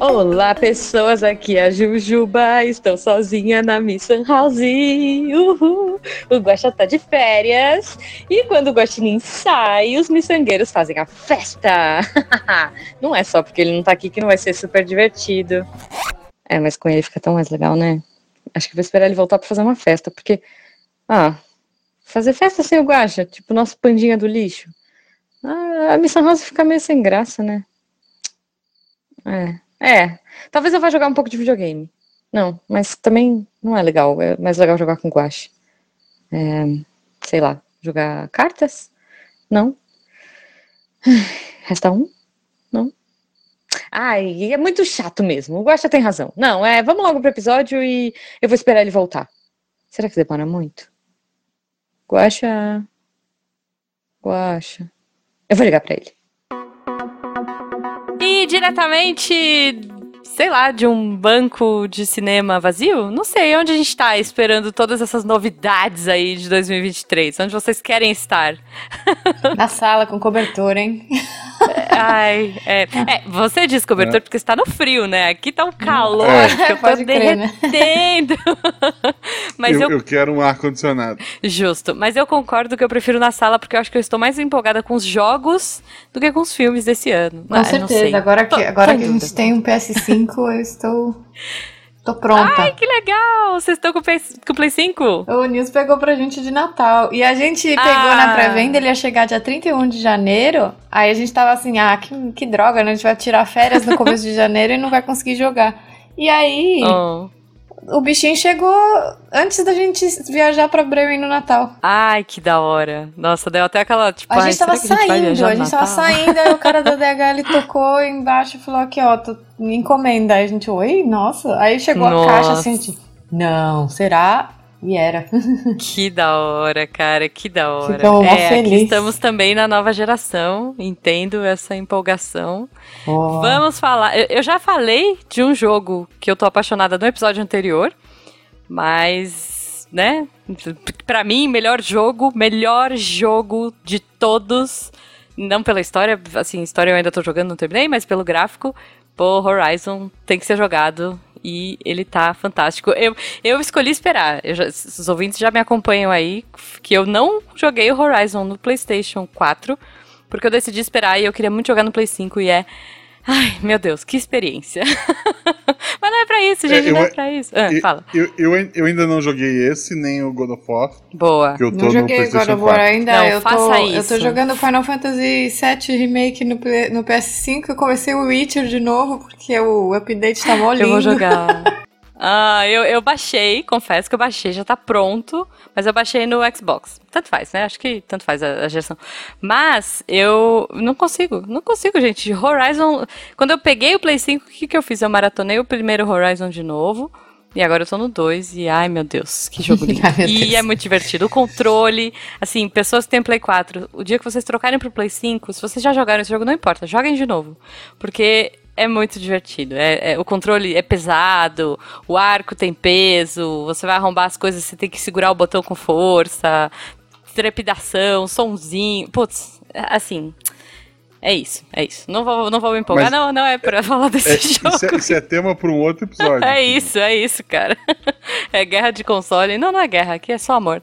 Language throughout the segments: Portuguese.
Olá, pessoas, aqui é a Jujuba, estou sozinha na Mission House. Uhul. O Guaxa tá de férias e quando o Guaxinim sai, os miçangueiros fazem a festa. não é só porque ele não tá aqui que não vai ser super divertido. É, mas com ele fica tão mais legal, né? Acho que vou esperar ele voltar pra fazer uma festa, porque. Ah, fazer festa sem o Guaxa, tipo nosso pandinha do lixo. Ah, a Missão House fica meio sem graça, né? É. É, talvez eu vá jogar um pouco de videogame. Não, mas também não é legal. É mais legal jogar com guache. É, sei lá, jogar cartas? Não. Resta um? Não. Ai, é muito chato mesmo. O Guaxa tem razão. Não, é, vamos logo pro episódio e eu vou esperar ele voltar. Será que demora muito? Guaxa. Guaxa. Eu vou ligar para ele. E diretamente, sei lá, de um banco de cinema vazio? Não sei, onde a gente tá esperando todas essas novidades aí de 2023? Onde vocês querem estar? Na sala com cobertor, hein? Ai, é, é, você diz cobertor é. porque está no frio, né? Aqui tá um calor é. que eu tô Pode derretendo. Crer, né? Mas eu, eu... eu quero um ar-condicionado. Justo. Mas eu concordo que eu prefiro na sala porque eu acho que eu estou mais empolgada com os jogos do que com os filmes desse ano. Com ah, certeza. Agora que, agora que a gente tem um PS5, eu estou. Tô pronta. Ai, que legal! Vocês estão com o Play, com o Play 5? O Nils pegou pra gente de Natal. E a gente pegou ah. na pré-venda, ele ia chegar dia 31 de janeiro. Aí a gente tava assim, ah, que, que droga, né? A gente vai tirar férias no começo de janeiro e não vai conseguir jogar. E aí, oh o bichinho chegou antes da gente viajar pra Bremen no Natal. Ai, que da hora. Nossa, deu até aquela, tipo, a gente tava saindo, a gente, a gente tava saindo, aí o cara da DHL tocou embaixo e falou aqui, ó, tô, me encomenda. Aí a gente, oi, nossa. Aí chegou nossa. a caixa assim, tipo, não, será? E era. que da hora, cara, que da hora. Ficamos é, feliz. aqui estamos também na nova geração, entendo essa empolgação. Oh. Vamos falar. Eu, eu já falei de um jogo que eu tô apaixonada no episódio anterior, mas, né, para mim, melhor jogo, melhor jogo de todos. Não pela história, assim, história eu ainda tô jogando, não terminei, mas pelo gráfico, pô, Horizon tem que ser jogado e ele tá fantástico. Eu, eu escolhi esperar. Eu já, os ouvintes já me acompanham aí, que eu não joguei o Horizon no PlayStation 4, porque eu decidi esperar e eu queria muito jogar no Play 5 e é Ai, meu Deus, que experiência. Mas não é pra isso, gente, é, eu, não é pra isso. Ah, eu, fala. Eu, eu, eu, ainda não joguei esse, nem o God of War. Boa. Que eu tô não joguei God of War ainda. Não, eu, faça tô, isso. eu tô jogando Final Fantasy VII Remake no, no PS5. Eu comecei o Witcher de novo, porque o update tá mó lindo. Eu vou jogar. Ah, eu, eu baixei, confesso que eu baixei, já tá pronto, mas eu baixei no Xbox. Tanto faz, né? Acho que tanto faz a, a geração. Mas eu não consigo, não consigo, gente. Horizon. Quando eu peguei o Play 5, o que, que eu fiz? Eu maratonei o primeiro Horizon de novo. E agora eu tô no 2 e ai meu Deus, que jogo lindo. ai, e é muito divertido. O controle, assim, pessoas que têm Play 4, o dia que vocês trocarem pro Play 5, se vocês já jogaram esse jogo, não importa, joguem de novo. Porque é muito divertido. É, é, o controle é pesado, o arco tem peso, você vai arrombar as coisas, você tem que segurar o botão com força, trepidação, sonzinho. Putz, assim. É isso, é isso. Não vou, não vou me empolgar, Mas não, não é pra falar desse é, jogo. Isso é, isso é tema para um outro episódio. é isso, é isso, cara. É guerra de console. Não, não é guerra, aqui é só amor.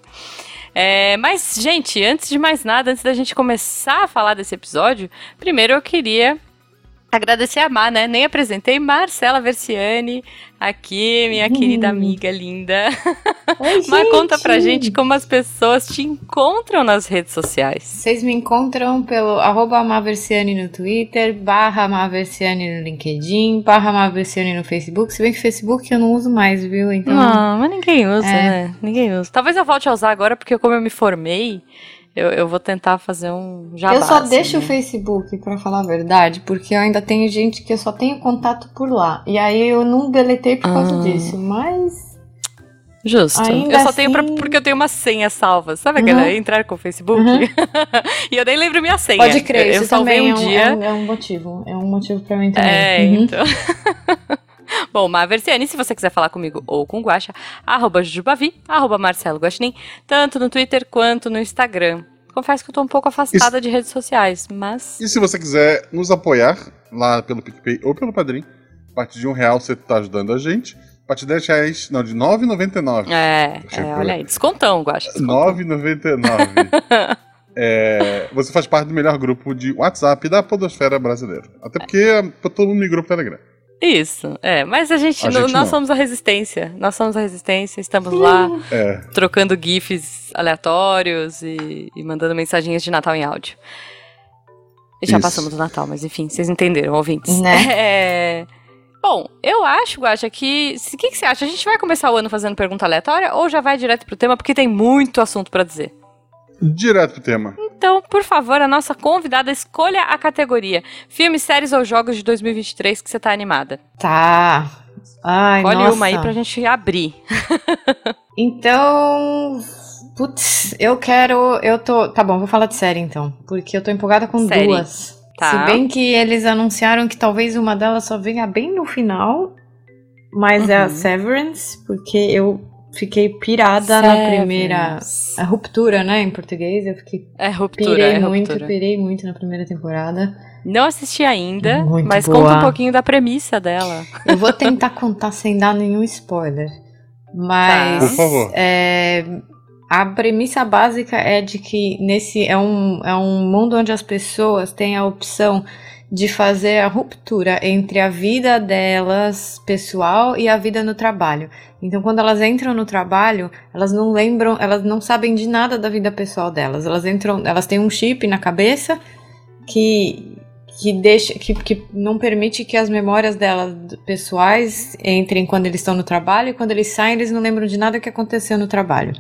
É, mas, gente, antes de mais nada, antes da gente começar a falar desse episódio, primeiro eu queria Agradecer a Mar, né? Nem apresentei Marcela Versiani aqui, minha querida amiga linda. Oi, Mas conta pra gente como as pessoas te encontram nas redes sociais. Vocês me encontram pelo arroba Maversiani no Twitter, barra Maversiani no LinkedIn, barra Maversiani no Facebook. Se bem que Facebook eu não uso mais, viu? Então, não, mas ninguém usa, é. né? Ninguém usa. Talvez eu volte a usar agora, porque como eu me formei, eu, eu vou tentar fazer um jabá. Eu só assim, deixo né? o Facebook, para falar a verdade, porque eu ainda tenho gente que eu só tenho contato por lá. E aí eu não deletei por causa ah. disso, mas. Justo. Ainda eu só assim... tenho pra, porque eu tenho uma senha salva. Sabe aquela uhum. entrar com o Facebook? Uhum. e eu nem lembro minha senha. Pode crer, eu, eu salvei um, um dia. É um, é um, motivo. É um motivo pra mim também. É, uhum. então. Bom, Maversiane, se você quiser falar comigo ou com o Guaxa, arroba Jujubavi, arroba Marcelo Guaxinim, tanto no Twitter quanto no Instagram. confesso que eu tô um pouco afastada de redes sociais, mas. E se você quiser nos apoiar lá pelo PicPay ou pelo Padrim, a partir de um real você tá ajudando a gente. A partir de 10 reais, não, de 9,99. É, é olha aí, descontão, Guaxa. 9,99. é, você faz parte do melhor grupo de WhatsApp da Podosfera Brasileira. Até porque todo mundo migrou pro Telegram. Isso, é. Mas a gente, a gente nós não. somos a resistência. Nós somos a resistência, estamos lá é. trocando GIFs aleatórios e, e, mandando mensagens de Natal em áudio. Já Isso. passamos do Natal, mas enfim, vocês entenderam, ouvintes. Né? É... Bom, eu acho, Guacha, que. O que, que você acha? A gente vai começar o ano fazendo pergunta aleatória ou já vai direto pro tema? Porque tem muito assunto para dizer. Direto pro tema. Então, por favor, a nossa convidada escolha a categoria: filmes, séries ou jogos de 2023 que você tá animada. Tá. Ai, Olha nossa. uma aí pra gente abrir. então. Putz, eu quero. Eu tô. Tá bom, vou falar de série então. Porque eu tô empolgada com série. duas. Tá. Se bem que eles anunciaram que talvez uma delas só venha bem no final. Mas uhum. é a uhum. Severance, porque eu fiquei pirada na primeira. A ruptura, né? Em português. Eu fiquei. É ruptura. Pirei é muito, ruptura. pirei muito na primeira temporada. Não assisti ainda, muito mas boa. conta um pouquinho da premissa dela. Eu vou tentar contar sem dar nenhum spoiler. Mas. Tá. Por favor. É, a premissa básica é de que nesse é um, é um mundo onde as pessoas têm a opção de fazer a ruptura entre a vida delas pessoal e a vida no trabalho. Então, quando elas entram no trabalho, elas não lembram, elas não sabem de nada da vida pessoal delas. Elas entram, elas têm um chip na cabeça que que deixa que, que não permite que as memórias delas pessoais entrem quando eles estão no trabalho e quando eles saem eles não lembram de nada que aconteceu no trabalho.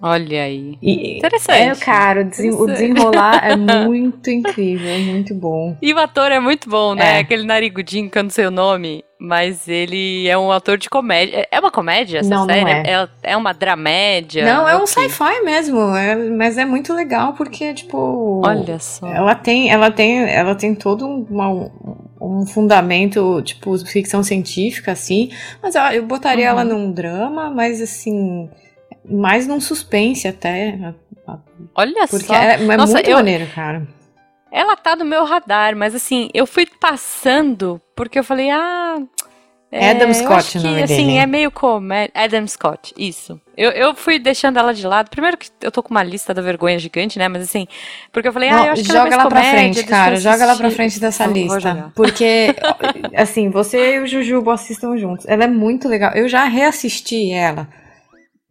Olha aí. E Interessante. É, cara, o desenrolar é muito incrível, é muito bom. E o ator é muito bom, né? É. Aquele narigudinho que eu não sei o nome, mas ele é um ator de comédia. É uma comédia essa não, série? Não é. é. É, uma dramédia? Não, é um sci-fi mesmo, é, mas é muito legal porque, tipo... Olha só. Ela tem, ela tem, ela tem todo uma, um fundamento, tipo, ficção científica, assim, mas eu, eu botaria uhum. ela num drama, mas, assim mais num suspense até. Olha porque só. É, é Nossa, muito eu, maneiro, cara. Ela tá no meu radar, mas assim, eu fui passando porque eu falei, ah. É, Adam Scott, não assim, é meio comédia. Adam Scott, isso. Eu, eu fui deixando ela de lado. Primeiro que eu tô com uma lista da vergonha gigante, né? Mas assim, porque eu falei, não, ah, eu acho que joga ela é pra frente, cara. Joga ela pra frente dessa lista. Porque, assim, você e o Jujubo assistam juntos. Ela é muito legal. Eu já reassisti ela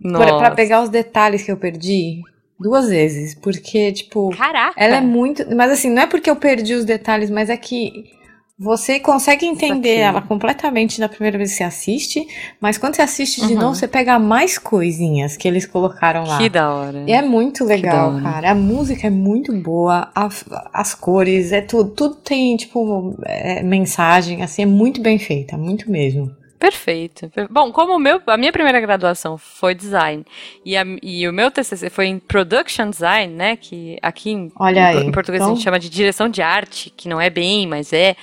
para pegar os detalhes que eu perdi duas vezes, porque tipo, Caraca. ela é muito, mas assim, não é porque eu perdi os detalhes, mas é que você consegue entender ela completamente na primeira vez que você assiste, mas quando você assiste de uhum. novo, você pega mais coisinhas que eles colocaram lá. Que da hora. E é muito legal, cara. A música é muito boa, a, as cores, é tudo. Tudo tem, tipo, é, mensagem, assim, é muito bem feita, muito mesmo. Perfeito. Bom, como meu, a minha primeira graduação foi design e, a, e o meu TCC foi em production design, né? Que aqui em, em, português então... a gente chama de direção de arte, que não é bem, mas é.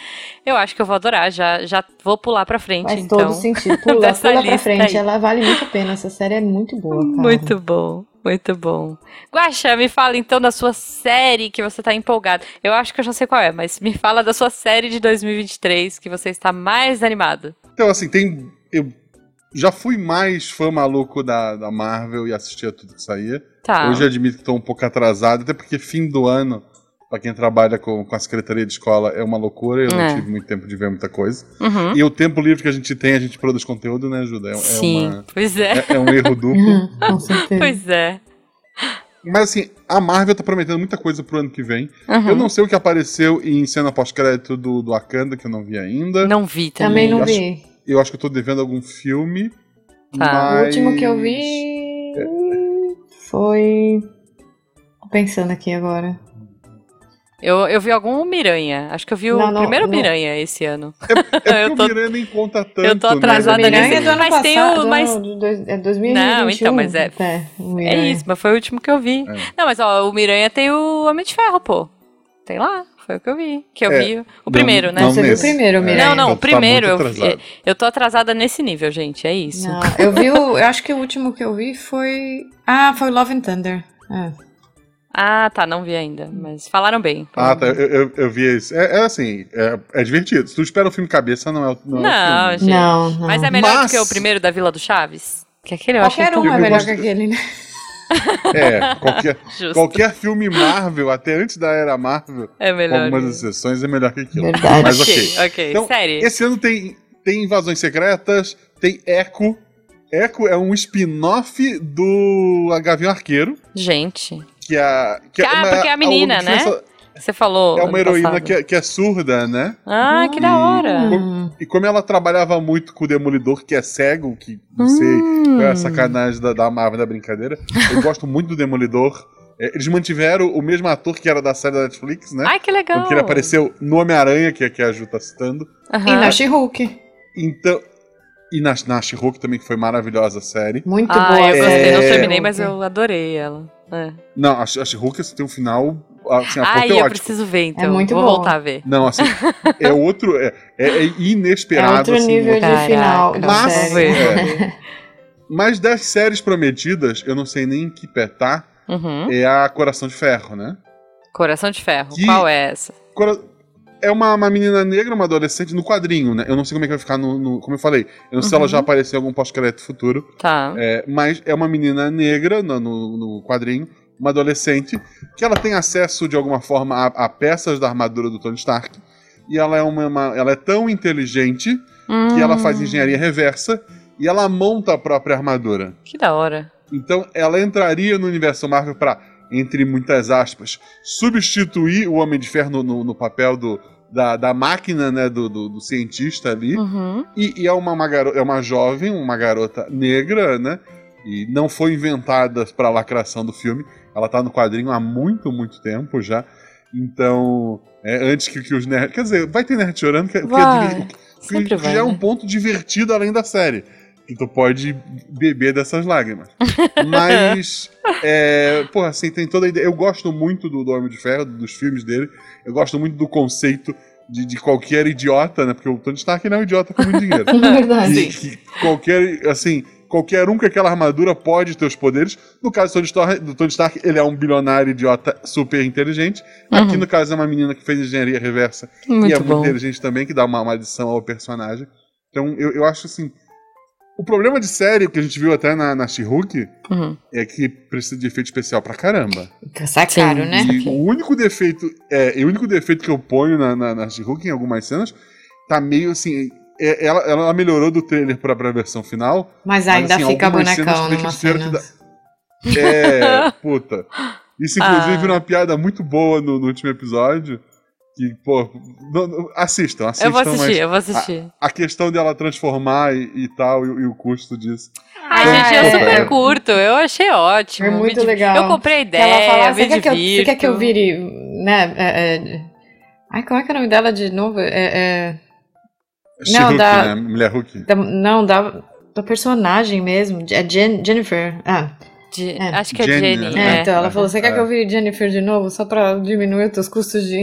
Eu acho que eu vou adorar. Já, já vou pular pra frente. Faz então, todo sentido. Pula, pula pra frente. Aí. Ela vale muito a pena. Essa série é muito boa. Cara. Muito bom. Muito bom. Guaxa, me fala então da sua série que você tá empolgado. Eu acho que eu já sei qual é, mas me fala da sua série de 2023 que você está mais animado. Então, assim, tem. Eu já fui mais fã maluco da, da Marvel e assistia tudo que saía. Tá. Hoje admito que tô um pouco atrasado, até porque fim do ano, para quem trabalha com, com a secretaria de escola, é uma loucura. Eu é. não tive muito tempo de ver muita coisa. Uhum. E o tempo livre que a gente tem, a gente produz conteúdo, né, Ajuda? É, é Sim, uma, pois é. é. É um erro duplo. com certeza. Pois é. Mas assim, a Marvel tá prometendo muita coisa pro ano que vem. Uhum. Eu não sei o que apareceu em cena pós-crédito do, do Wakanda, que eu não vi ainda. Não vi também. Também não eu vi. Acho, eu acho que eu tô devendo algum filme. Tá. Mas... O último que eu vi foi. Tô pensando aqui agora. Eu, eu vi algum Miranha. Acho que eu vi o não, primeiro não. Miranha esse ano. É, é eu tô, o Miranha nem conta tanto. Eu tô atrasada né? nesse. É mas passado, tem o. Mas... é 2021. Não, então, mas é. É, é isso, mas foi o último que eu vi. É. Não, mas ó, o Miranha tem o Homem de Ferro, pô. Tem lá. Foi o que eu vi. Que eu é, vi. O primeiro, não, né? Não Você viu o primeiro, Miranha? Não, não, então o primeiro. Tá eu, eu tô atrasada nesse nível, gente. É isso. Não, eu vi o. Eu acho que o último que eu vi foi. Ah, foi Love and Thunder. É. Ah, tá, não vi ainda, mas falaram bem. Ah, tá, eu, eu, eu vi isso. É, é assim, é, é divertido. Se tu espera um filme cabeça, não é o não, é o Não, filme. gente. Não, não. Mas é melhor Mas- do que o primeiro da Vila do Chaves? Que aquele eu Qualquer tão um é melhor gosto- que aquele, né? É, qualquer, qualquer filme Marvel, até antes da era Marvel, É com melhor. algumas exceções, é melhor que aquilo. Verdade. Mas ok, ok. ok. Então, Série. Esse ano tem, tem Invasões Secretas, tem Echo. Echo é um spin-off do Gavião Arqueiro, Gente, que é a. Que Ah, porque é a menina, outra né? você falou. É uma heroína que é, que é surda, né? Ah, que da hora. Hum. E como ela trabalhava muito com o Demolidor, que é cego, que não sei Hum. é a sacanagem da, da Marvel da brincadeira, eu gosto muito do Demolidor. É, eles mantiveram o mesmo ator que era da série da Netflix, né? Ai, que legal. Porque ele apareceu no Homem-Aranha, que, é- que a Ju tá citando. Aham. E na She-Hulk. Então. E na, na She-Hulk também, que foi maravilhosa a série. Muito Ah, boa. eu gostei, não É. terminei, mas eu adorei ela. É. Não, a, She- a She-Hulk assim, tem um final. Assim, Ai, eu preciso ver, então. É muito Vou bom. voltar a ver. Não, assim, é outro. É, é- é É inesperado. outro assim, nível de Caraca. final Mas- ver. Mas das séries prometidas, eu não sei nem em que pé tá, Uhum. é a Coração de Ferro, né? Coração de Ferro. Que- Qual é essa? Cora- É uma, uma menina negra, uma adolescente, no quadrinho, né? Eu não sei como é que vai ficar no. no- como eu falei, eu não sei se ela Uhum. já apareceu em algum pós-crédito futuro. Tá. É, mas é uma menina negra no, no, no quadrinho, uma adolescente, que ela tem acesso de alguma forma a, a peças da armadura do Tony Stark. E ela é, uma, uma- ela é tão inteligente que ela faz Hum, engenharia reversa e ela monta a própria armadura. Que da hora. Então ela entraria no universo Marvel para, entre muitas aspas, substituir o Homem de Ferro no, no- no papel do, da, da máquina, né, do, do, do cientista ali. Uhum. E, e é, uma, uma é uma jovem, uma garota negra, né? E não foi inventada para lacração do filme. Ela tá no quadrinho há muito, muito tempo já. Então, é, antes que, que os nerds. Quer dizer, vai ter nerd chorando, que, que, Vai. que, Sempre que vai, já é um né? ponto divertido além da série. Que tu pode beber dessas lágrimas. Mas, é, pô, assim, tem toda a ideia. Eu gosto muito do, do Homem de Ferro, dos filmes dele. Eu gosto muito do conceito de, de qualquer idiota, né? Porque o Tony Stark não é um idiota com muito dinheiro. É verdade. E que qualquer, assim, qualquer um com aquela armadura pode ter os poderes. No caso do Tony Stark, do Tony Stark ele é um bilionário idiota super inteligente. Aqui, no caso, é uma menina que fez engenharia reversa e é Muito muito bom. inteligente também, que dá uma, uma adição ao personagem. Então, eu, eu acho assim. O problema de série que a gente viu até na, na She-Hulk Uhum. é que precisa de efeito especial pra caramba. Sai caro, Sim. né? E o único defeito, é, e o único defeito que eu ponho na, na, na She-Hulk em algumas cenas tá meio assim. é- ela, ela melhorou do trailer pra, pra versão final. Mas ainda assim, fica bonecão numa cena. É, puta. Isso, inclusive, Ah. virou uma piada muito boa no, no último episódio. Que, pô, não- não- assistam, assistam. Eu vou assistir, mas eu vou assistir. a questão dela transformar e, e tal, e, e o custo disso. Ai, Ah, gente, é. super curto. Eu achei ótimo. É muito legal. Eu comprei a Que ela ideia, fala, você quer, que eu, você quer que eu vire, né, é, é... Ai, como é que é o nome dela de novo? É, é... She-Hulk, da- né? Mulher Hulk. da- não, da, da personagem mesmo, é Jen, Jennifer. Ah, De- É. Acho que é Jenny, Jenny. né? é, então ela é. falou, você quer É. que eu vire Jennifer de novo, só pra diminuir os teus custos de,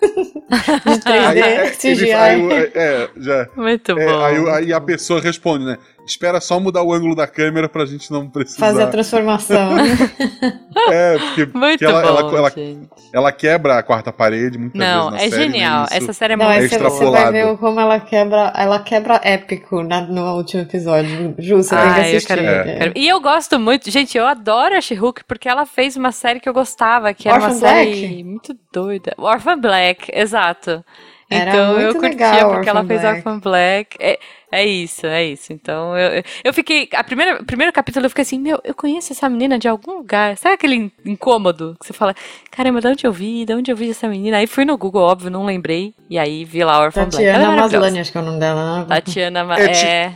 de Aí, 3D, é, ele- CGI. aí é, é, já. Muito É, bom. aí, aí a pessoa responde, né? Espera só mudar o ângulo da câmera pra gente não precisar. Fazer a transformação. É, porque, Muito porque ela, bom, ela, ela, gente. ela quebra a quarta parede muitas Não, vezes é na série, né? genial. Essa série é Não, muito aí você, extrapolado. você vai ver como ela quebra, ela quebra épico na- no último episódio. Ju, você tem que eu assistir. quero É. quero- E eu gosto muito, gente, eu adoro a She-Hulk porque ela fez uma série que eu gostava, que era uma Orphan série Black? muito doida. Orphan Black, exato. Era então eu curtia legal, porque ela fez Black. Orphan Black. É, é isso, é isso. Então eu, eu- fiquei. A primeira, o primeiro capítulo eu fiquei assim, meu, eu conheço essa menina de algum lugar. Sabe aquele in- incômodo que você fala, caramba, de onde eu vi? De onde eu vi essa menina? Aí fui no Google, óbvio, não lembrei. E aí vi lá Orphan Black. Ela é Tatiana maravilhosa. Maslany, acho que é o nome dela, né? Tatiana É ti- é.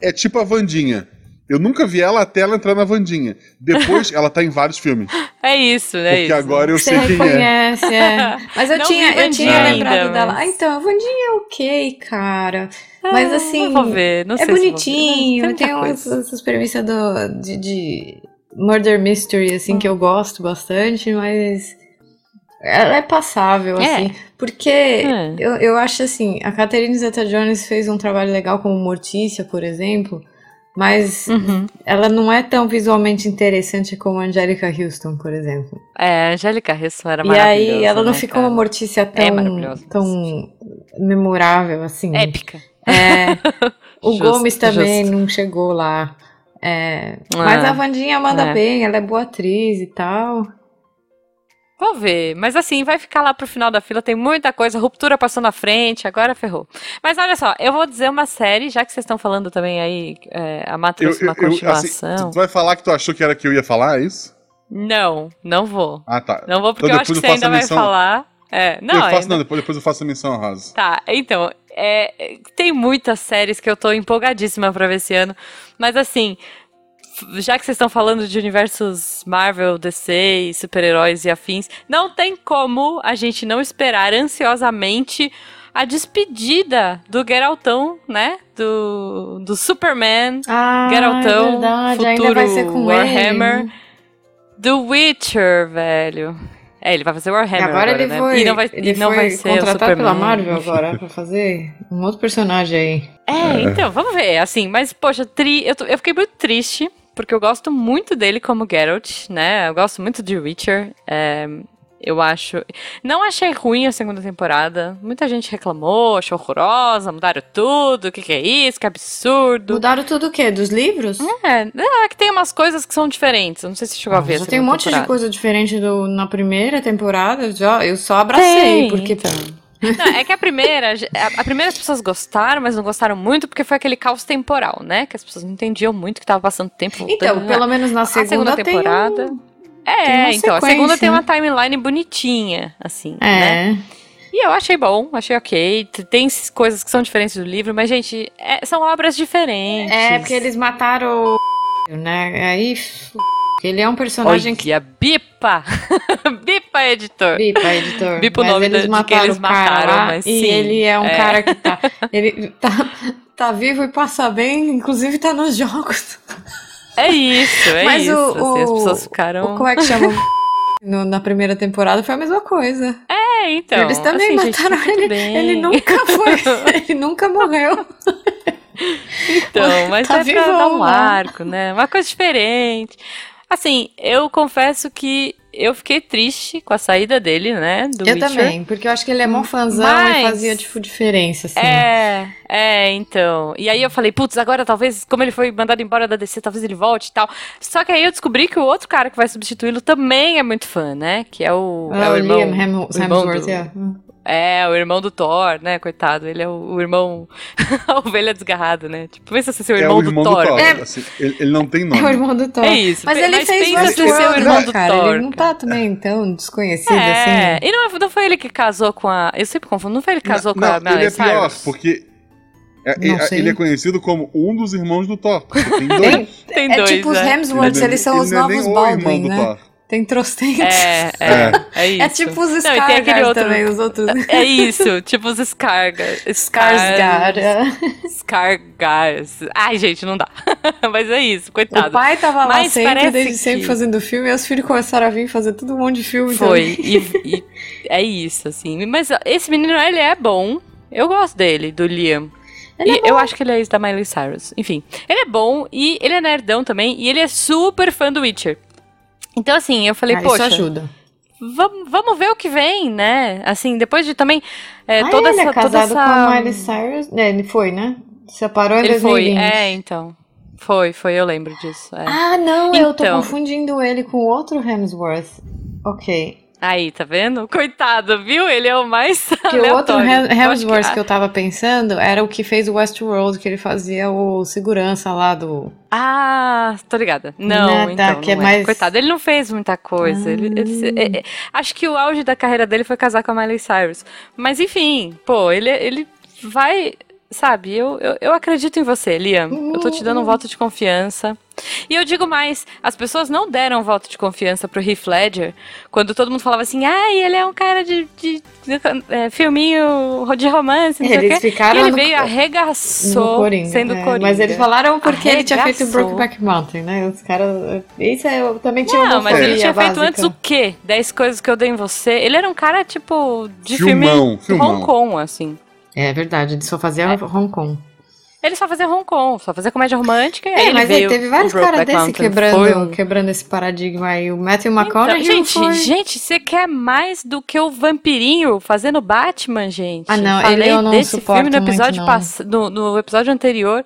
É tipo a Vandinha. Eu nunca vi ela até ela entrar na Vandinha. Depois, ela tá em vários filmes. É isso, é porque isso. agora eu Você sei quem é. reconhece, é. Mas eu Não tinha, eu tinha Wandinha lembrado ainda, dela. mas- Ah, então, a Vandinha é ok, cara. Mas Ah, assim, não vou ver, não é sei se vou ver. bonitinho, Tem tem, umas, essas premissas do, de, de murder mystery, assim, que eu gosto bastante, mas ela é passável, É. assim. Porque É. eu, eu acho assim, a Catherine Zeta-Jones fez um trabalho legal como Mortícia, por exemplo, Mas Uhum. ela não é tão visualmente interessante como a Angélica Houston, por exemplo. É, a Angélica Houston era E maravilhosa. aí ela não né, fica cara? uma Mortícia tão, maravilhosa. tão memorável assim. Épica. É, o Justo, Gomes também justo. não chegou lá. É, mas É, a Vandinha manda é. bem, ela é boa atriz e tal. Vou ver. Mas assim, vai ficar lá pro final da fila, tem muita coisa. Ruptura passou na frente, agora ferrou. Mas olha só, eu vou dizer uma série, já que vocês estão falando também aí, é, a Matrix, uma assim, continuação. tu vai falar que tu achou que era que eu ia falar, é isso? Não, não vou. Ah, tá. Não vou, porque Então eu acho que você eu ainda vai falar. É, não, eu faço, ainda- não, depois, depois eu faço a menção rosa. Tá, então, é, tem muitas séries que eu tô empolgadíssima pra ver esse ano, mas assim, já que vocês estão falando de universos Marvel, DC super-heróis e afins, não tem como a gente não esperar ansiosamente a despedida do Geraltão, né? Do, do Superman, Ah, Geraltão, é verdade, ainda futuro vai ser com Warhammer, ele. do Witcher, velho. É, ele vai fazer Warhammer Agora, agora, ele né? foi, e não vai, ele e não foi vai ser o contratado Superman. pela Marvel agora pra fazer um outro personagem aí. É, então, vamos ver, assim, mas, poxa, tri, eu, tô- eu fiquei muito triste, porque eu gosto muito dele como Geralt, né? Eu gosto muito de Witcher. é, eu acho. Não achei ruim a segunda temporada. Muita gente reclamou, achou horrorosa, mudaram tudo. O que, que é isso? Que absurdo. Mudaram tudo o quê? Dos livros? É, é que tem umas coisas que são diferentes. eu Não sei se chegou a ver. Já tem um monte de temporada. coisa diferente do, na primeira temporada. Já, eu só abracei, Tem, porque. então. Não, é que a primeira, a, a primeira as pessoas gostaram, mas não gostaram muito porque foi aquele caos temporal, né? Que as pessoas não entendiam muito que tava passando tempo voltando. Então, pelo menos na segunda, segunda tem temporada. um- É, então, a segunda tem né? uma timeline bonitinha, assim, né? É. E eu achei bom, achei ok. Tem coisas que são diferentes do livro, mas, gente, é- são obras diferentes. É, porque eles mataram o. Né? Aí. Ele é um personagem que. Olha, bipa! bipa, editor! Bipa, editor. Bipa o nome eles de quem eles mataram, lá, mas E sim, ele é um é. cara que tá. Ele tá, tá vivo e passa bem, inclusive tá nos jogos. É isso, é Mas isso. o, assim, as o- pessoas ficaram. o- como é que chama? No- na primeira temporada foi a mesma coisa. É, então. Eles também assim, gente, mataram tudo ele. Ele nunca foi. ele nunca morreu. Então, mas Tá é pra vivão dar um lá. arco, né? Uma coisa diferente. Assim, eu confesso que eu fiquei triste com a saída dele, né? Do eu Witcher. também, porque eu acho que ele é mó fãzão Mas- e fazia, tipo, diferença, assim. É, é, então. E aí eu falei, putz, agora talvez, como ele foi mandado embora da DC, talvez ele volte e tal. Só que aí eu descobri que o outro cara que vai substituí-lo também é muito fã, né? Que é o, é Ah, o o irmão, Liam Hemsworth, é. É, o irmão do Thor, né? Coitado, ele é o, o irmão. a ovelha desgarrada, né? Tipo, pensa se ser o irmão, é o irmão do Thor. É. assim, ele, ele não tem É o nome. irmão do Thor. É isso. Mas ele mas fez pensa se ser o irmão né, do cara? Thor. Ele não tá também tão desconhecido É, assim. e não, não foi ele que casou com a. Eu sempre confundo, não foi ele que casou não, com a não, ele Miley é pior, Cyrus? porque é- é- sei. ele é conhecido como um dos irmãos do Thor. Tem dois. Tem É dois, tipo os né? Hemsworths, Ele- eles são ele os é novos Baldwin, irmão do né? Tem trocentos. É, é, é isso. É tipo os Não, e tem aquele outro- também, os outros. É isso, tipo os Skarga. Skarsgård. Skargas. Ai, gente, não dá. Mas é isso, O coitado. pai tava lá Mas sempre, desde sempre que- fazendo filme, e os filhos começaram a vir fazer todo um monte de filme. Foi. E, e é isso, assim. Mas esse menino, ele é bom. Eu gosto dele, do Liam. É eu acho que ele é ex da Miley Cyrus. Enfim, ele é bom e ele é nerdão também. E ele é super fã do Witcher. Então, assim, eu falei, Ah, poxa, Isso ajuda. vamos, vamos ver o que vem, né? Assim, depois de também é, ah, toda ele essa. é casado essa... com a Miley Cyrus? É, ele foi, né? Separou em Ele foi, 2020. é, então. Foi, foi, eu lembro disso. é. Ah, não, eu tô Então. confundindo ele com outro Hemsworth. Ok. Aí, tá vendo? Coitado, viu? Ele é o mais. Porque o outro Hemsworth que, que- eu tava pensando era o que fez o Westworld, que ele fazia o segurança lá do. Ah, tô ligada. Não, Né, tá, então. que é não é. mais- Coitado, ele não fez muita coisa. Ele- ele- é- é- acho que o auge da carreira dele foi casar com a Miley Cyrus. Mas enfim, pô, ele, ele vai. Sabe, eu, eu, eu acredito em você, Liam. Eu tô te dando um voto de confiança. E eu digo mais, as pessoas não deram um voto de confiança pro Heath Ledger quando todo mundo falava assim, ai, ele é um cara de, de, de, é, filminho de romance, não sei o Eles quê. ficaram e ele no- veio arregaçou Coringa. sendo é, Coringa. Mas eles falaram porque ele tinha feito o Arregaçou. Brokeback Mountain, né? Os caras. Isso é, eu também tinha Não, mas ele tinha feito básica. antes o quê? 10 coisas que eu dei em você. Ele era um cara, tipo, de Filmão, filme filmão. Hong Kong, assim. É verdade, ele só fazia Hong Kong. Ele só fazia Hong Kong, só fazia comédia romântica. E É, ele mas aí teve vários caras desse Mountain. quebrando, um- quebrando esse paradigma aí. O Matthew Então, McConaughey gente, foi... gente, você quer mais do que o vampirinho fazendo Batman, gente? Ah, não, Falei ele eu não desse suporto filme no episódio muito, pass... no, no episódio anterior.